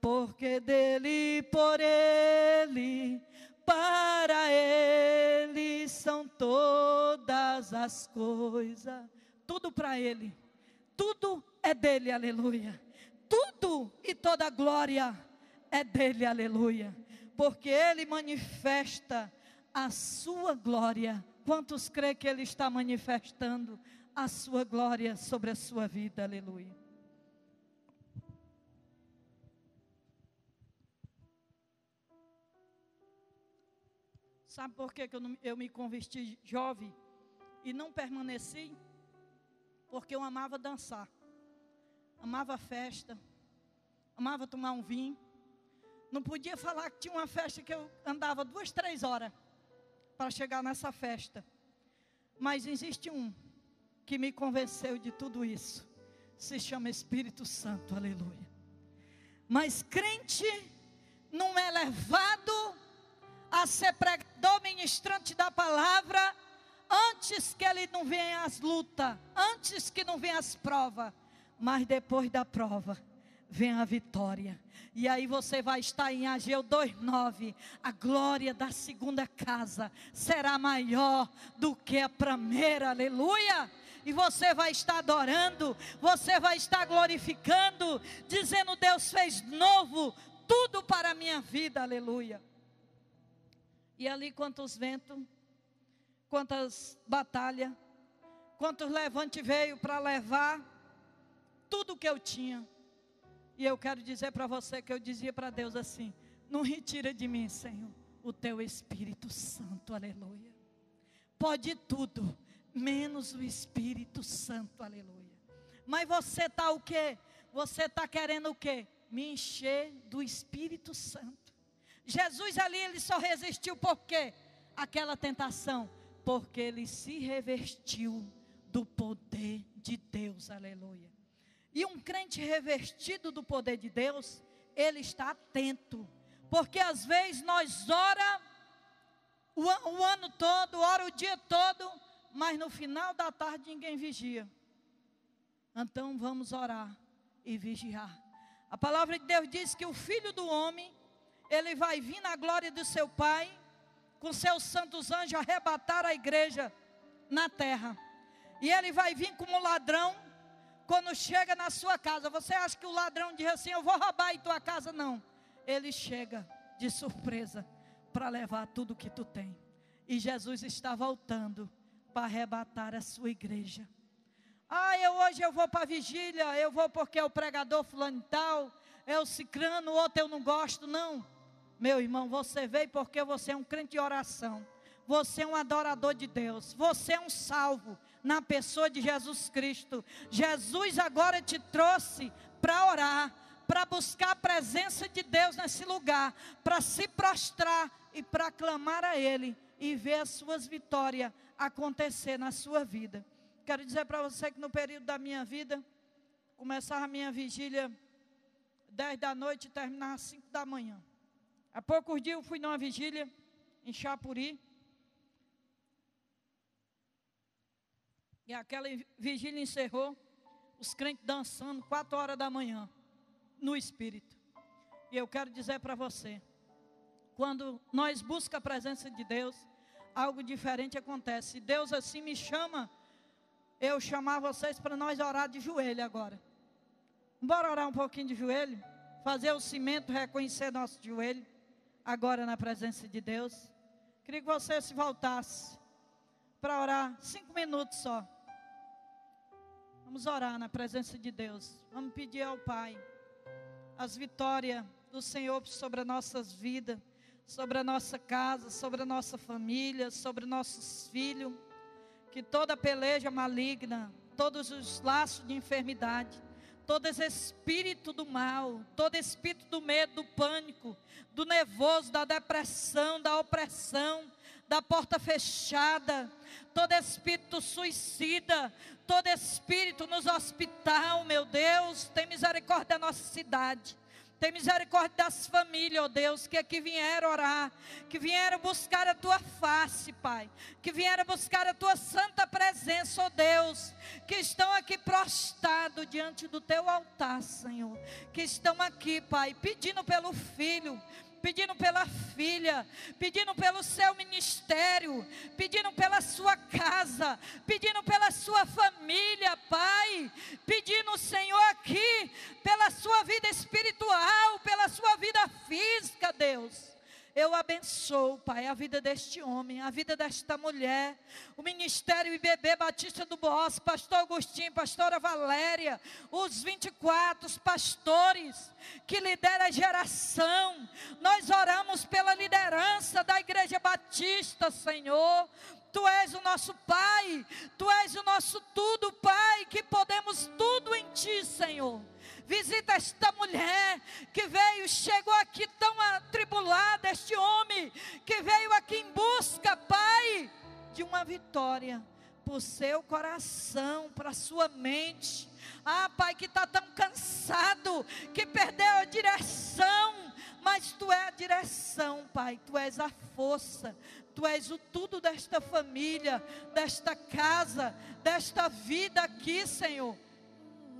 Porque dele, por ele, para ele são todas as coisas. Tudo para ele. Tudo é dele, aleluia. Tudo e toda glória é dele, aleluia porque Ele manifesta a sua glória. Quantos crê que Ele está manifestando a sua glória sobre a sua vida? Aleluia. Sabe por que, eu, eu me converti jovem e não permaneci? Porque eu amava dançar, amava festa, amava tomar um vinho não podia falar que tinha uma festa que eu andava duas, três horas para chegar nessa festa. Mas existe um que me convenceu de tudo isso. Se chama Espírito Santo, aleluia. Mas crente não é levado a ser pregador ministrante da palavra antes que ele não venha as lutas, antes que não venha as provas, mas depois da prova vem a vitória. E aí você vai estar em Ageu 2:9. A glória da segunda casa será maior do que a primeira. Aleluia! E você vai estar adorando, você vai estar glorificando, dizendo: Deus fez novo tudo para a minha vida. Aleluia. E ali quantos ventos, quantas batalhas, quantos levantes veio para levar tudo que eu tinha e eu quero dizer para você que eu dizia para Deus assim: não retira de mim, Senhor, o teu Espírito Santo, aleluia. Pode tudo, menos o Espírito Santo, aleluia. Mas você está o quê? Você está querendo o quê? Me encher do Espírito Santo. Jesus ali, ele só resistiu por quê? Aquela tentação, porque ele se revestiu do poder de Deus, aleluia. E um crente revestido do poder de Deus, ele está atento. Porque às vezes nós ora o, o ano todo, ora o dia todo, mas no final da tarde ninguém vigia. Então vamos orar e vigiar. A palavra de Deus diz que o filho do homem, ele vai vir na glória do seu Pai, com seus santos anjos arrebatar a igreja na terra. E ele vai vir como ladrão quando chega na sua casa, você acha que o ladrão diz assim: Eu vou roubar em tua casa? Não. Ele chega de surpresa para levar tudo que tu tem. E Jesus está voltando para arrebatar a sua igreja. Ah, eu hoje eu vou para a vigília, eu vou porque é o pregador fulano tal, é o cicrano, outro eu não gosto, não. Meu irmão, você veio porque você é um crente de oração. Você é um adorador de Deus. Você é um salvo na pessoa de Jesus Cristo. Jesus agora te trouxe para orar, para buscar a presença de Deus nesse lugar, para se prostrar e para clamar a Ele e ver as suas vitórias acontecer na sua vida. Quero dizer para você que no período da minha vida, começava a minha vigília 10 da noite e terminava 5 da manhã. Há poucos dias eu fui numa vigília em Chapuri. E aquela vigília encerrou, os crentes dançando, quatro horas da manhã, no Espírito. E eu quero dizer para você, quando nós buscamos a presença de Deus, algo diferente acontece. Deus assim me chama, eu chamar vocês para nós orar de joelho agora. Bora orar um pouquinho de joelho? Fazer o cimento reconhecer nosso joelho, agora na presença de Deus. Queria que você se voltasse para orar cinco minutos só. Vamos orar na presença de Deus. Vamos pedir ao Pai as vitórias do Senhor sobre as nossas vidas, sobre a nossa casa, sobre a nossa família, sobre nossos filhos. Que toda peleja maligna, todos os laços de enfermidade, todo esse espírito do mal, todo espírito do medo, do pânico, do nervoso, da depressão, da opressão, da porta fechada, todo espírito suicida, todo espírito nos hospital, meu Deus, tem misericórdia da nossa cidade. Tem misericórdia das famílias, ó oh Deus, que aqui vieram orar, que vieram buscar a tua face, Pai, que vieram buscar a tua santa presença, ó oh Deus, que estão aqui prostrados diante do teu altar, Senhor, que estão aqui, Pai, pedindo pelo filho, pedindo pela filha, pedindo pelo seu ministério, pedindo pela sua casa, pedindo pela sua família, Pai, pedindo, Senhor, aqui, pela sua vida espiritual, pela sua vida física, Deus. Eu abençoo, Pai, a vida deste homem, a vida desta mulher, o Ministério IBB Batista do Boas, Pastor Agostinho, Pastora Valéria, os 24 pastores que lideram a geração. Nós oramos pela liderança da Igreja Batista, Senhor. Tu és o nosso Pai, Tu és o nosso tudo, Pai, que podemos tudo em Ti, Senhor. Visita esta mulher que veio, chegou aqui tão atribulada, este homem que veio aqui em busca, Pai, de uma vitória para seu coração, para sua mente. Ah, Pai, que está tão cansado, que perdeu a direção, mas Tu é a direção, Pai, Tu és a força, Tu és o tudo desta família, desta casa, desta vida aqui, Senhor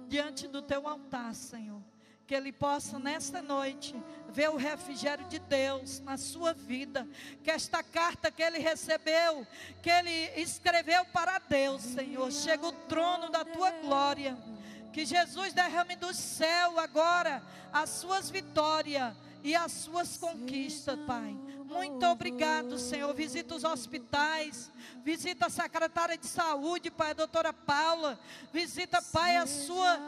diante do teu altar, Senhor. que ele possa nesta noite ver o refrigério de Deus na sua vida. Que esta carta que ele recebeu, que ele escreveu para Deus, Senhor, chega o trono da tua glória. Que Jesus derrame do céu agora as suas vitórias e as suas conquistas, Pai. Muito obrigado, Senhor. Visita os hospitais, visita a secretária de saúde, Pai, a doutora Paula. Visita, Pai, a sua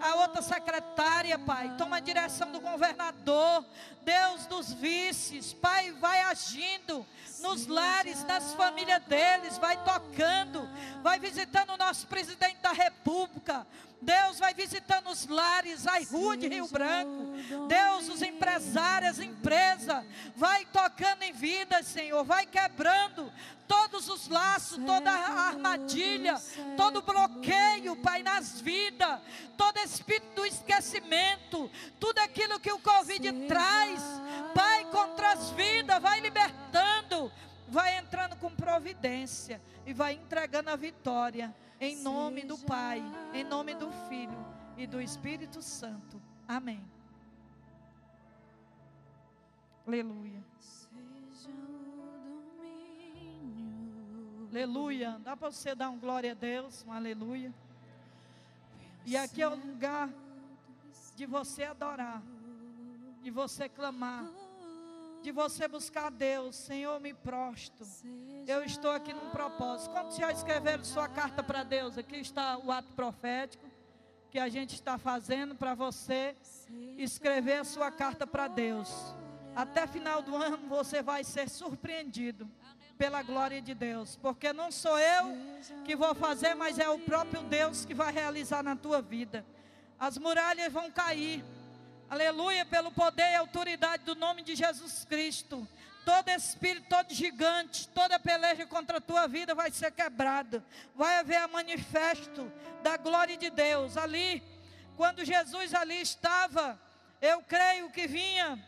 a outra secretária, Pai. Toma a direção do governador, Deus dos vices. Pai, vai agindo nos lares, nas famílias deles, vai tocando, vai visitando o nosso presidente da República. Deus vai visitando os lares, a rua de Rio Branco. Deus, os empresários, empresa, vai tocando em vidas, Senhor, vai quebrando todos os laços, toda a armadilha, todo bloqueio, Pai, nas vidas, todo espírito do esquecimento, tudo aquilo que o Covid traz, Pai, contra as vidas, vai libertando, vai entrando com providência e vai entregando a vitória, em nome do Pai, em nome do Filho e do Espírito Santo. Amém. Aleluia. Aleluia. Dá para você dar um glória a Deus, um aleluia. E aqui é o lugar de você adorar, de você clamar, de você buscar a Deus. Senhor, me prosto. Eu estou aqui num propósito. Quantos já escreveram sua carta para Deus? Aqui está o ato profético que a gente está fazendo para você escrever a sua carta para Deus. Até final do ano você vai ser surpreendido pela glória de Deus, porque não sou eu que vou fazer, mas é o próprio Deus que vai realizar na tua vida. As muralhas vão cair, aleluia, pelo poder e autoridade do nome de Jesus Cristo. Todo espírito, todo gigante, toda peleja contra a tua vida vai ser quebrada. Vai haver a manifesto da glória de Deus. Ali, quando Jesus ali estava, eu creio que vinha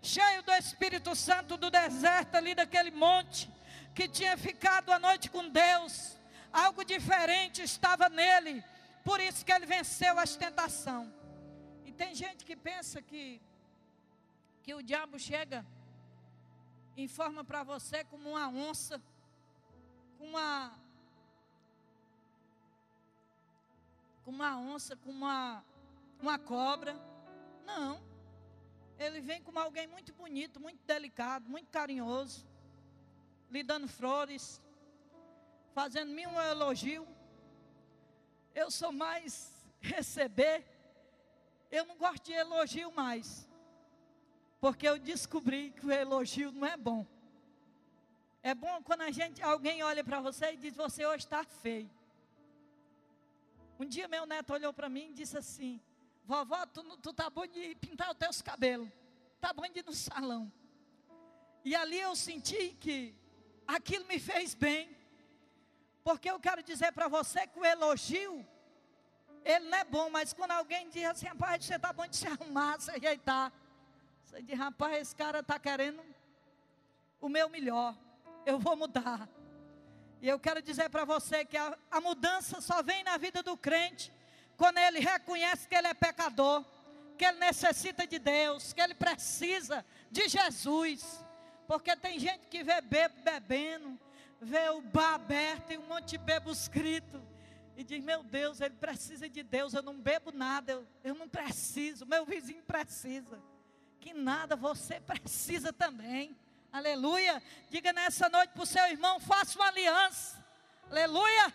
cheio do Espírito Santo do deserto ali daquele monte que tinha ficado a noite com Deus, algo diferente estava nele, por isso que ele venceu as tentações. Tem gente que pensa que, que o diabo chega em forma para você como uma onça, com uma, com uma onça, com uma, uma cobra. Não. Ele vem como alguém muito bonito, muito delicado, muito carinhoso lhe dando flores, fazendo-me um elogio. Eu sou mais receber. Eu não gosto de elogio mais. Porque eu descobri que o elogio não é bom. É bom quando a gente, alguém olha para você e diz: Você hoje está feio. Um dia meu neto olhou para mim e disse assim: Vovó, tu, tu tá bom de pintar os teus cabelos. Tá bom de ir no salão. E ali eu senti que aquilo me fez bem. Porque eu quero dizer para você que o elogio, ele não é bom, mas quando alguém diz assim, rapaz, você está bom de se arrumar, se ajeitar. Você diz, rapaz, esse cara está querendo o meu melhor, eu vou mudar. E eu quero dizer para você que a, a mudança só vem na vida do crente quando ele reconhece que ele é pecador, que ele necessita de Deus, que ele precisa de Jesus. Porque tem gente que vê bebo bebendo, vê o bar aberto e um monte de bebo escrito. E diz: Meu Deus, ele precisa de Deus. Eu não bebo nada, eu, eu não preciso. Meu vizinho precisa. Que nada, você precisa também. Aleluia. Diga nessa noite para o seu irmão: faça uma aliança. Aleluia.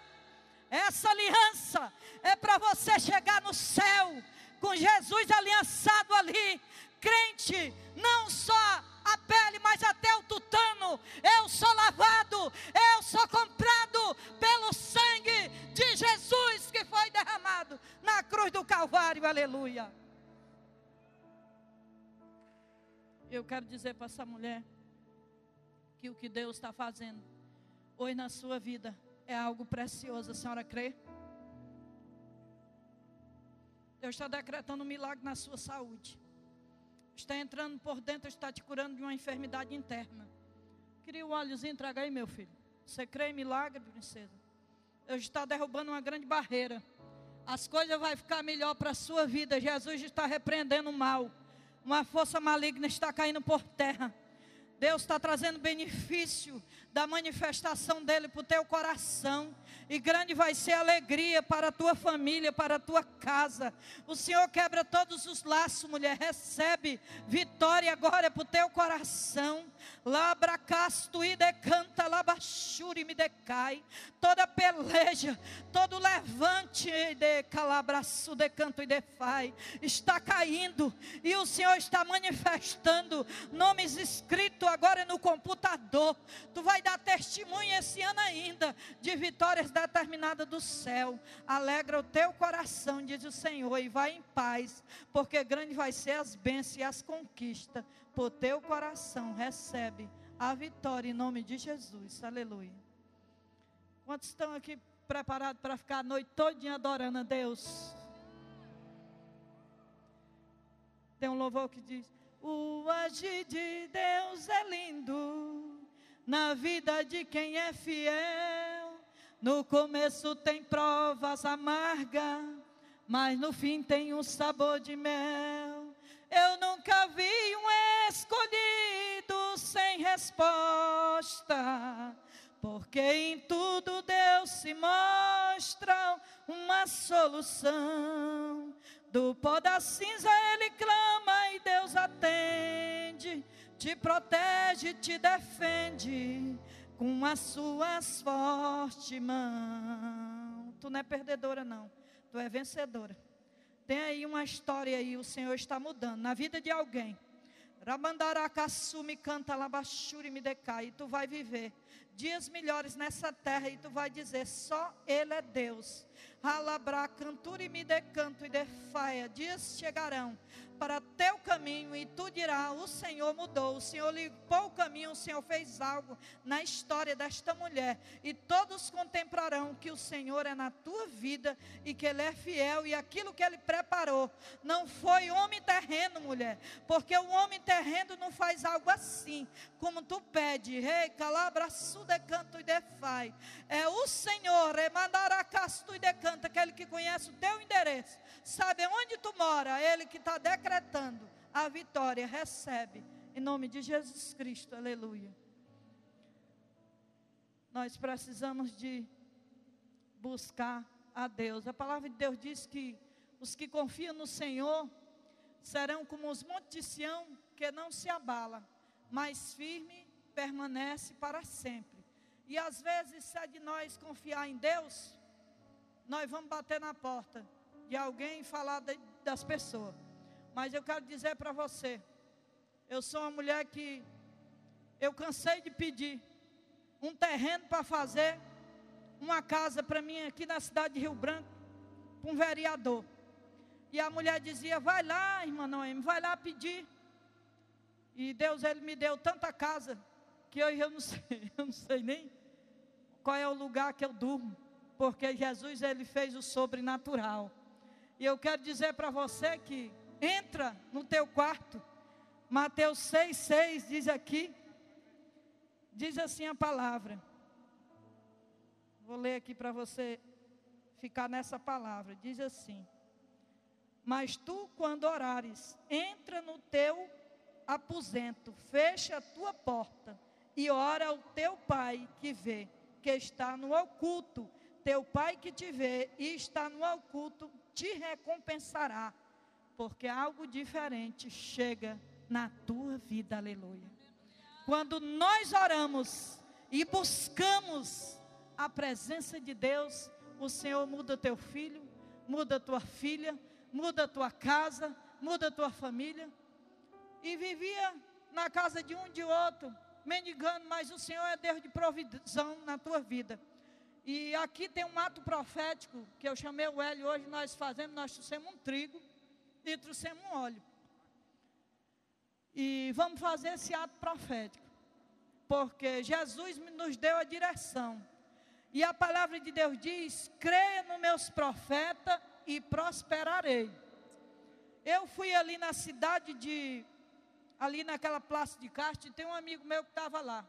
Essa aliança é para você chegar no céu com Jesus aliançado ali. Crente, não só a pele, mas até o tutano. Eu sou lavado, eu sou comprado pelo sangue de Jesus que foi derramado na cruz do Calvário. Aleluia. Eu quero dizer para essa mulher que o que Deus está fazendo hoje na sua vida é algo precioso. A senhora crê? Deus está decretando um milagre na sua saúde está entrando por dentro, está te curando de uma enfermidade interna. Queria o olhozinho, traga aí, meu filho. Você crê em milagre, princesa? Eu está derrubando uma grande barreira. As coisas vão ficar melhor para a sua vida. Jesus está repreendendo o mal. Uma força maligna está caindo por terra. Deus está trazendo benefício da manifestação dele para o teu coração. E grande vai ser a alegria para a tua família, para a tua casa. O Senhor quebra todos os laços, mulher. Recebe vitória agora para o teu coração. Labracasto e decanta, labachuri me decai. Toda peleja, todo levante de calabraço, decanto e defai. Está caindo. E o Senhor está manifestando nomes escritos agora no computador. Tu vai dar testemunho esse ano ainda de vitórias determinadas do céu. Alegra o teu coração, diz o Senhor, e vai em paz, porque grande vai ser as bênçãos e as conquistas. Por teu coração recebe a vitória em nome de Jesus. Aleluia. Quantos estão aqui preparados para ficar a noite toda adorando a Deus? Tem um louvor que diz: O agir de Deus é lindo na vida de quem é fiel. No começo tem provas amargas, mas no fim tem um sabor de mel. Eu nunca vi um escolhido sem resposta, porque em tudo Deus se mostra uma solução. Do pó da cinza ele clama e Deus atende te protege, te defende com as suas fortes mãos. Tu não é perdedora, não. Tu é vencedora. Tem aí uma história aí, o Senhor está mudando na vida de alguém. Rabandaracassu me canta labachuri me decai. Tu vai viver dias melhores nessa terra e tu vai dizer: só Ele é Deus. Alabra, cantura e me decanto e defaia. Dias chegarão para teu caminho e tu dirás: O Senhor mudou, o Senhor limpou o caminho, o Senhor fez algo na história desta mulher. E todos contemplarão que o Senhor é na tua vida e que Ele é fiel e aquilo que Ele preparou não foi homem terreno, mulher, porque o homem terreno não faz algo assim, como tu pede. Rei, calabra, decanto e defai. É o Senhor, casto e decanta, aquele que conhece o teu endereço, sabe onde tu mora, Ele que está decretando a vitória, recebe. Em nome de Jesus Cristo, aleluia. Nós precisamos de buscar a Deus. A palavra de Deus diz que os que confiam no Senhor serão como os montes de Sião, que não se abala, mas firme permanece para sempre. E às vezes, se é de nós confiar em Deus, nós vamos bater na porta de alguém e falar de, das pessoas. Mas eu quero dizer para você, eu sou uma mulher que eu cansei de pedir um terreno para fazer uma casa para mim aqui na cidade de Rio Branco, para um vereador. E a mulher dizia: Vai lá, irmã Noemi, vai lá pedir. E Deus, Ele me deu tanta casa que eu, eu não sei, eu não sei nem qual é o lugar que eu durmo, porque Jesus, Ele fez o sobrenatural. E eu quero dizer para você que entra no teu quarto. Mateus 6, 6 diz aqui, diz assim a palavra. Vou ler aqui para você ficar nessa palavra. Diz assim: Mas tu, quando orares, entra no teu aposento, fecha a tua porta e ora ao teu pai que vê, que está no oculto. Teu pai que te vê e está no oculto te recompensará porque algo diferente chega na tua vida, aleluia. Quando nós oramos e buscamos a presença de Deus, o Senhor muda teu filho, muda tua filha, muda tua casa, muda tua família. E vivia na casa de um de outro, mendigando, mas o Senhor é Deus de provisão na tua vida. E aqui tem um ato profético que eu chamei o Hélio hoje, nós fazemos, nós trouxemos um trigo e trouxemos um óleo. E vamos fazer esse ato profético. Porque Jesus nos deu a direção. E a palavra de Deus diz: creia nos meus profetas e prosperarei. Eu fui ali na cidade de, ali naquela praça de Castro, e tem um amigo meu que estava lá.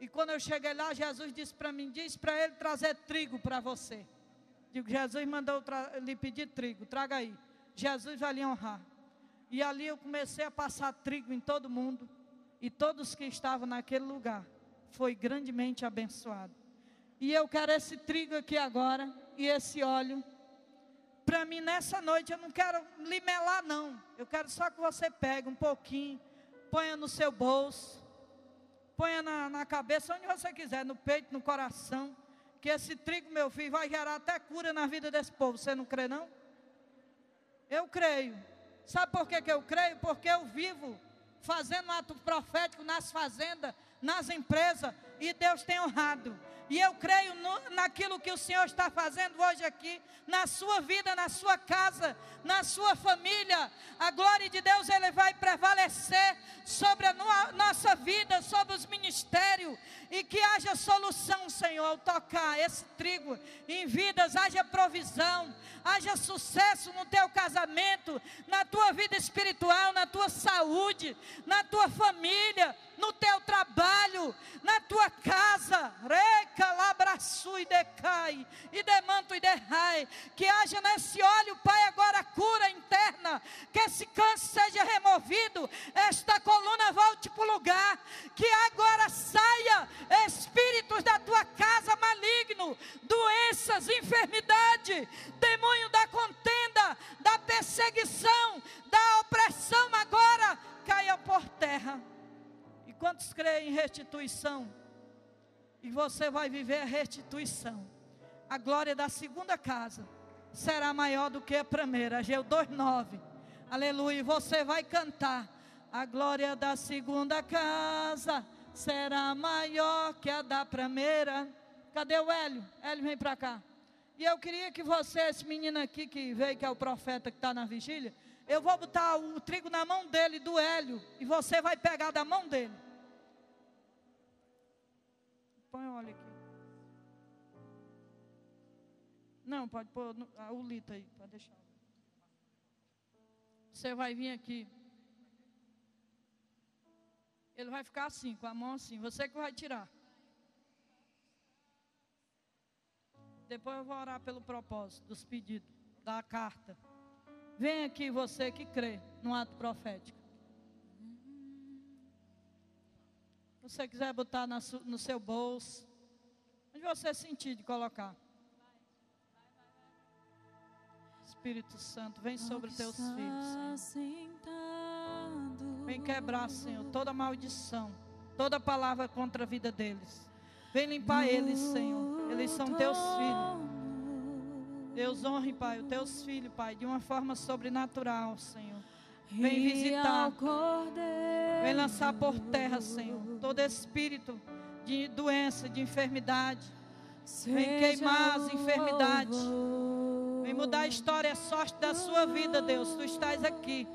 E quando eu cheguei lá, Jesus disse para mim: diz para ele trazer trigo para você. Digo, Jesus mandou lhe pedir trigo, traga aí. Jesus vai lhe honrar. E ali eu comecei a passar trigo em todo mundo. E todos que estavam naquele lugar foi grandemente abençoado. E eu quero esse trigo aqui agora e esse óleo. Para mim, nessa noite, eu não quero lhe melar, não. Eu quero só que você pegue um pouquinho, ponha no seu bolso, ponha na, na cabeça, onde você quiser, no peito, no coração. Que esse trigo, meu filho, vai gerar até cura na vida desse povo. Você não crê, não? Eu creio. Sabe por que, que eu creio? Porque eu vivo fazendo ato profético nas fazendas, nas empresas, e Deus tem honrado. E eu creio no, naquilo que o Senhor está fazendo hoje aqui, na sua vida, na sua casa, na sua família. A glória de Deus ele vai prevalecer sobre a no, nossa vida, sobre os ministérios. E que haja solução, Senhor, ao tocar esse trigo em vidas, haja provisão, haja sucesso no teu casamento, na tua vida espiritual, na tua saúde, na tua família, no teu trabalho, na tua casa. Reca, labraçu e decai, e demanto e derrai. Que haja nesse óleo, Pai, agora cura interna. Que esse câncer seja removido, esta coluna volte para o lugar. Que agora saia espíritos da tua casa maligno, doenças, enfermidade, demônio da contenda, da perseguição, da opressão agora caia por terra. Quantos creem em restituição? E você vai viver a restituição. A glória da segunda casa será maior do que a primeira. Ageu 2:9. Aleluia. E você vai cantar. A glória da segunda casa será maior que a da primeira. Cadê o Hélio? Hélio, vem para cá. E eu queria que você, esse menino aqui que veio, que é o profeta que está na vigília, eu vou botar o trigo na mão dele, do Hélio, e você vai pegar da mão dele. Põe óleo aqui. Não, pode pôr o litro aí, pode deixar. Você vai vir aqui. Ele vai ficar assim, com a mão assim. Você que vai tirar. Depois eu vou orar pelo propósito dos pedidos, da carta. Vem aqui você que crê no ato profético. Você quiser botar no seu bolso, onde você sentir de colocar. Espírito Santo, vem sobre teus filhos, Senhor. Vem quebrar, Senhor, toda maldição, toda palavra contra a vida deles. Vem limpar eles, Senhor. Eles são teus filhos. Deus honre, Pai, os teus filhos, Pai, de uma forma sobrenatural, Senhor. Vem visitar. Vem lançar por terra, Senhor, todo espírito de doença, de enfermidade. Vem queimar as enfermidades. Vem mudar a história, a sorte da sua vida, Deus. Tu estás aqui.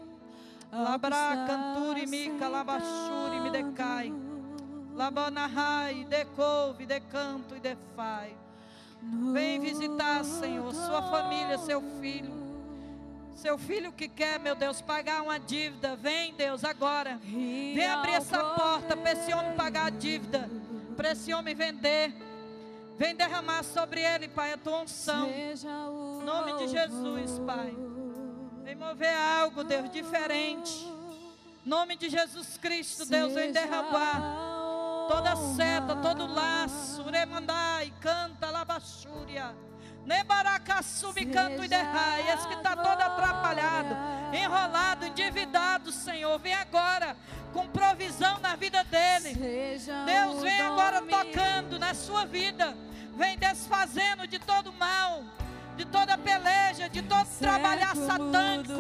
Labra, canturi, mica, labachuri, me decai. Labanahai, decouve, decanto e defai. Vem visitar, Senhor, sua família, seu filho. Seu filho que quer, meu Deus, pagar uma dívida. Vem, Deus, agora. Vem abrir essa porta para esse homem pagar a dívida. Para esse homem vender. Vem derramar sobre ele, Pai, a tua unção. Em nome de Jesus, Pai. Vem mover algo, Deus, diferente. Em nome de Jesus Cristo, Deus, vem derramar toda seta, todo laço, remandai, canta, labachúria. Nebaracassumi, canto e derrai. Esse que está todo atrapalhado, enrolado, endividado, Senhor. Vem agora com provisão na vida dele. Deus, vem agora tocando na sua vida. Vem desfazendo de todo mal, de toda peleja, de todo trabalhar satânico,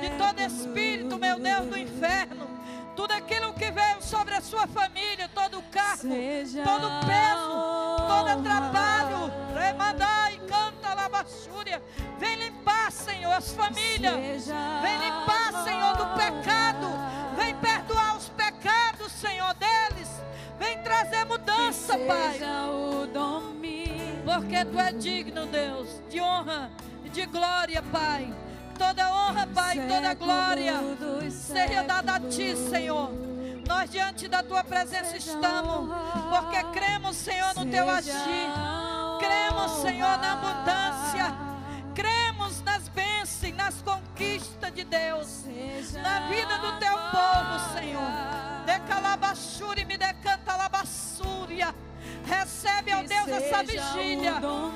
de todo espírito, meu Deus, do inferno tudo aquilo que veio sobre a sua família, todo o cargo, todo o peso, todo trabalho, remandai, canta labachúria, vem limpar, Senhor, as famílias, vem limpar, Senhor, do pecado, vem perdoar os pecados, Senhor, deles, vem trazer mudança, Pai, porque Tu é digno, Deus, de honra e de glória, Pai. Toda honra, Pai, toda glória seja dada a Ti, Senhor. Nós diante da Tua presença estamos, porque cremos, Senhor, no Teu agir. Cremos, Senhor, na abundância. Cremos nas bênçãos, nas conquistas de Deus. Na vida do teu povo, Senhor. Decalabaxuri, me decanta labassúria. Recebe, ó Deus, essa vigília.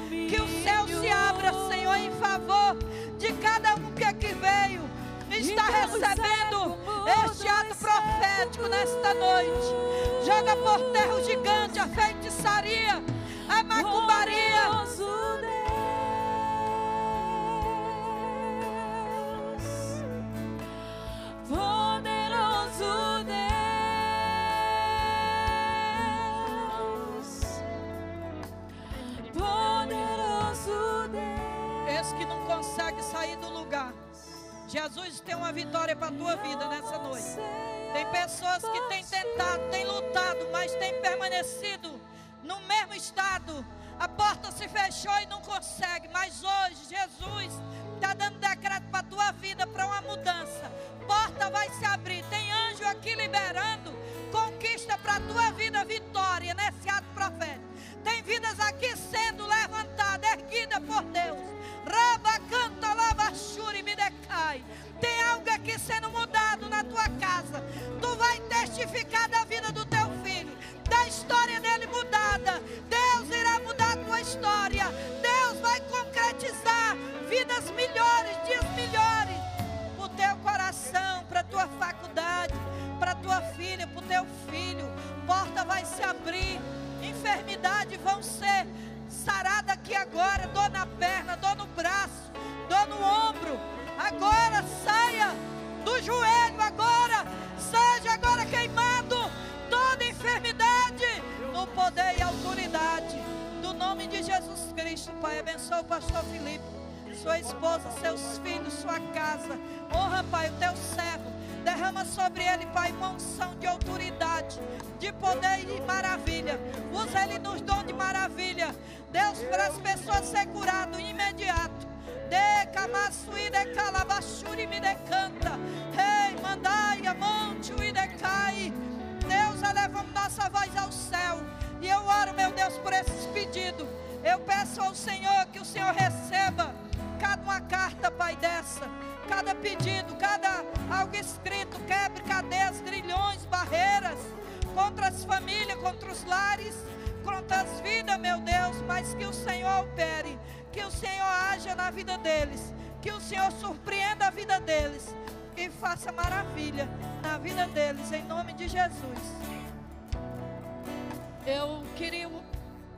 Que o céu se abra, Senhor, em favor de cada um que aqui veio. Está recebendo este ato profético nesta noite. Joga por terra o gigante, a feitiçaria, a macumbaria. Poderoso poderoso Deus. Esse que não consegue sair do lugar. Jesus tem uma vitória para a tua vida nessa noite. Tem pessoas que têm tentado, têm lutado, mas têm permanecido no mesmo estado. A porta se fechou e não consegue. Mas hoje, Jesus está dando decreto para a tua vida para uma mudança. Porta vai se abrir. Tem anjo aqui liberando. Conquista para a tua vida vitória da vida do teu filho, da história dele mudada. Deus irá mudar a tua história. Deus vai concretizar vidas melhores, dias melhores. Para o teu coração, para a tua faculdade, para a tua filha, para o teu filho. Porta vai se abrir. Enfermidade vão ser sarada aqui agora, dor na perna, dor no braço, dor no ombro. Agora saia do joelho, agora seja agora queimado toda enfermidade no poder e autoridade do nome de Jesus Cristo. Pai, abençoa o pastor Felipe, sua esposa, seus filhos, sua casa. Honra, Pai, o teu servo. Derrama sobre ele, Pai, uma unção de autoridade, de poder e maravilha. Usa ele nos dons de maravilha. Deus, para as pessoas ser curado imediato. De camasui de me decanta. Rei, mandai a monte e decai. Deus, elevamos nossa voz ao céu. E eu oro, meu Deus, por esses pedidos. Eu peço ao Senhor que o Senhor receba cada uma carta, Pai, dessa. Cada pedido, cada algo escrito, quebre cadeias, grilhões, barreiras contra as famílias, contra os lares, contra as vidas, meu Deus, mas que o Senhor opere, que o Senhor haja na vida deles, que o Senhor surpreenda a vida deles e faça maravilha na vida deles, em nome de Jesus. Eu queria,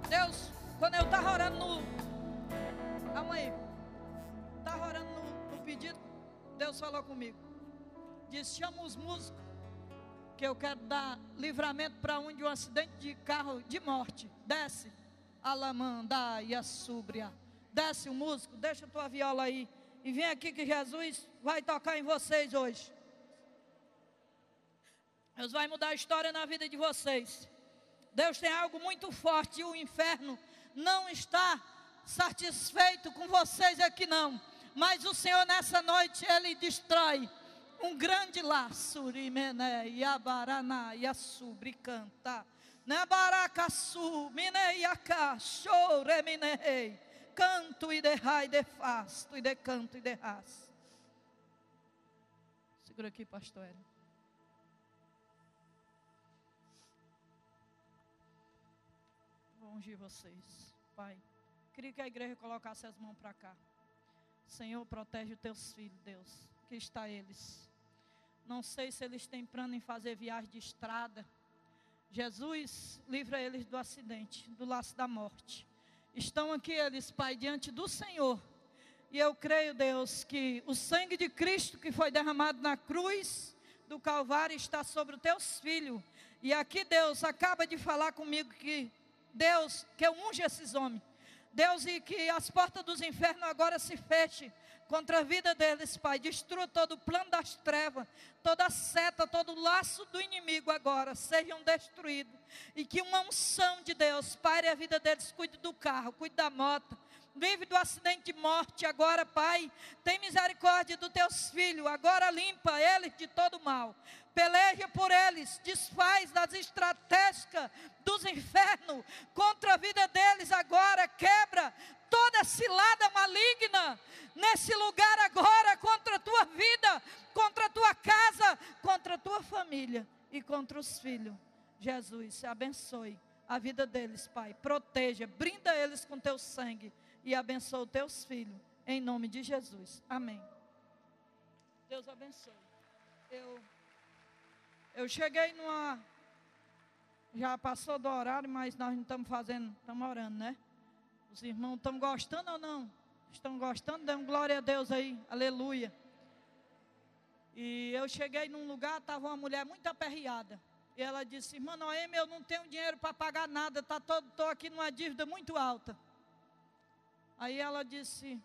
Deus, quando eu estava orando no. Calma aí. Estava orando no, no pedido, Deus falou comigo. Disse: chama os músicos, que eu quero dar livramento para um de um acidente de carro de morte. Desce. Alamanda e a súbria. Desce o músico, deixa a tua viola aí. E vem aqui que Jesus vai tocar em vocês hoje. Deus vai mudar a história na vida de vocês. Deus tem algo muito forte e o inferno não está satisfeito com vocês aqui não. Mas o Senhor nessa noite ele destrói um grande laço, rimene, yabaraná, yasubri canta. Nabaracaçu, mine yaka, choremine, canto e derrai, defasto, e decanto e derras. Segura aqui, pastor. Vou ungir vocês, Pai. Queria que a igreja colocasse as mãos para cá. Senhor, protege os teus filhos, Deus. Que está eles. Não sei se eles têm plano em fazer viagem de estrada. Jesus, livra eles do acidente, do laço da morte. Estão aqui eles, Pai, diante do Senhor. E eu creio, Deus, que o sangue de Cristo que foi derramado na cruz do Calvário está sobre os teus filhos. E aqui Deus acaba de falar comigo que Deus, que eu unge esses homens. Deus, e que as portas dos infernos agora se fechem contra a vida deles, Pai. Destrua todo o plano das trevas, toda seta, todo laço do inimigo agora sejam destruídos. E que uma unção de Deus pare a vida deles, cuide do carro, cuide da moto, livre do acidente de morte. Agora, Pai, tem misericórdia dos teus filhos. Agora limpa eles de todo mal. Peleja por eles, desfaz das estratégias dos infernos contra a vida deles agora, quebra toda cilada maligna nesse lugar agora contra a tua vida, contra a tua casa, contra a tua família e contra os filhos. Jesus, abençoe a vida deles, Pai. Proteja, brinda eles com teu sangue e abençoa os teus filhos. Em nome de Jesus. Amém. Deus abençoe. Eu, eu cheguei numa. Já passou do horário, mas nós não estamos fazendo, estamos orando, né? Os irmãos estão gostando ou não? Estão gostando? Dão glória a Deus aí. Aleluia. E eu cheguei num lugar, estava uma mulher muito aperreada. E ela disse, irmã Noemi, eu não tenho dinheiro para pagar nada, estou tá aqui numa dívida muito alta. Aí ela disse: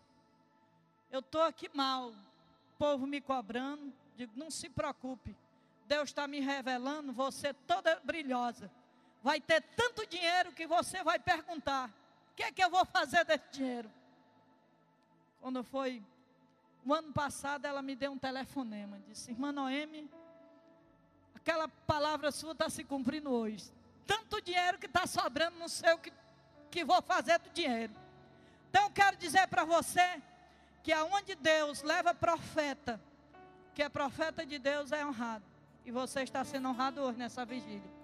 Eu estou aqui mal, o povo me cobrando. Digo: Não se preocupe, Deus está me revelando, você toda brilhosa. Vai ter tanto dinheiro que você vai perguntar: que é que eu vou fazer desse dinheiro? Quando foi o ano passado, ela me deu um telefonema. Disse: Irmã Noemi, aquela palavra sua está se cumprindo hoje. Tanto dinheiro que está sobrando, não sei o que, que vou fazer do dinheiro. Então quero dizer para você que aonde Deus leva profeta, que é profeta de Deus é honrado. E você está sendo honrado hoje nessa vigília.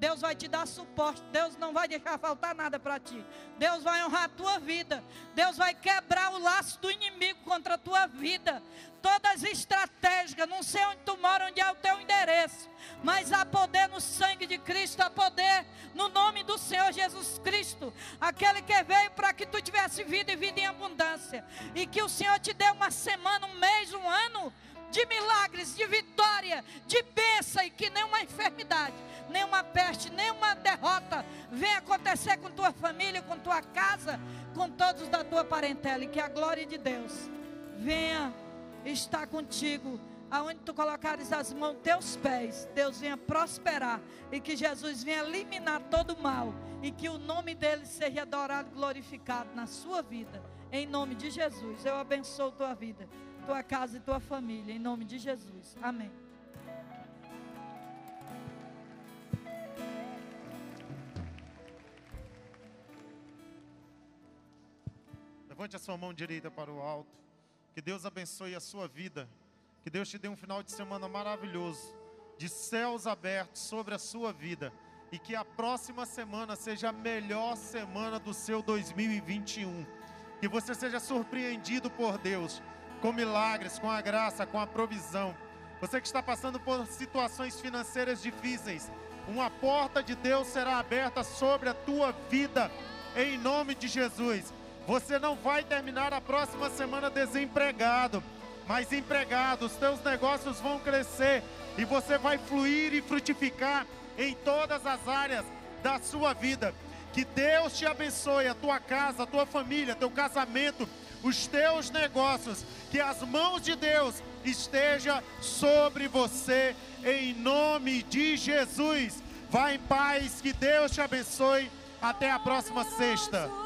Deus vai te dar suporte, Deus não vai deixar faltar nada para ti. Deus vai honrar a tua vida. Deus vai quebrar o laço do inimigo contra a tua vida. Todas estratégicas, não sei onde tu mora, onde é o teu endereço, mas há poder no sangue de Cristo, há poder no nome do Senhor Jesus Cristo, aquele que veio para que tu tivesse vida e vida em abundância, e que o Senhor te dê uma semana, um mês, um ano de milagres, de vitória, de bênção e que nenhuma enfermidade, nenhuma peste, nenhuma derrota venha acontecer com tua família, com tua casa, com todos da tua parentela e que a glória de Deus venha estar contigo. Aonde tu colocares as mãos, teus pés, Deus venha prosperar e que Jesus venha eliminar todo o mal e que o nome dele seja adorado, glorificado na sua vida. Em nome de Jesus, eu abençoo tua vida tua casa e tua família, em nome de Jesus. Amém. Levante a sua mão direita para o alto. Que Deus abençoe a sua vida. Que Deus te dê um final de semana maravilhoso, de céus abertos sobre a sua vida. E que a próxima semana seja a melhor semana do seu 2021. Que você seja surpreendido por Deus com milagres, com a graça, com a provisão. Você que está passando por situações financeiras difíceis, uma porta de Deus será aberta sobre a tua vida, em nome de Jesus. Você não vai terminar a próxima semana desempregado, mas empregado. Os teus negócios vão crescer e você vai fluir e frutificar em todas as áreas da sua vida. Que Deus te abençoe, a tua casa, a tua família, teu casamento os teus negócios, que as mãos de Deus esteja sobre você em nome de Jesus. Vá em paz, que Deus te abençoe. Até a próxima sexta.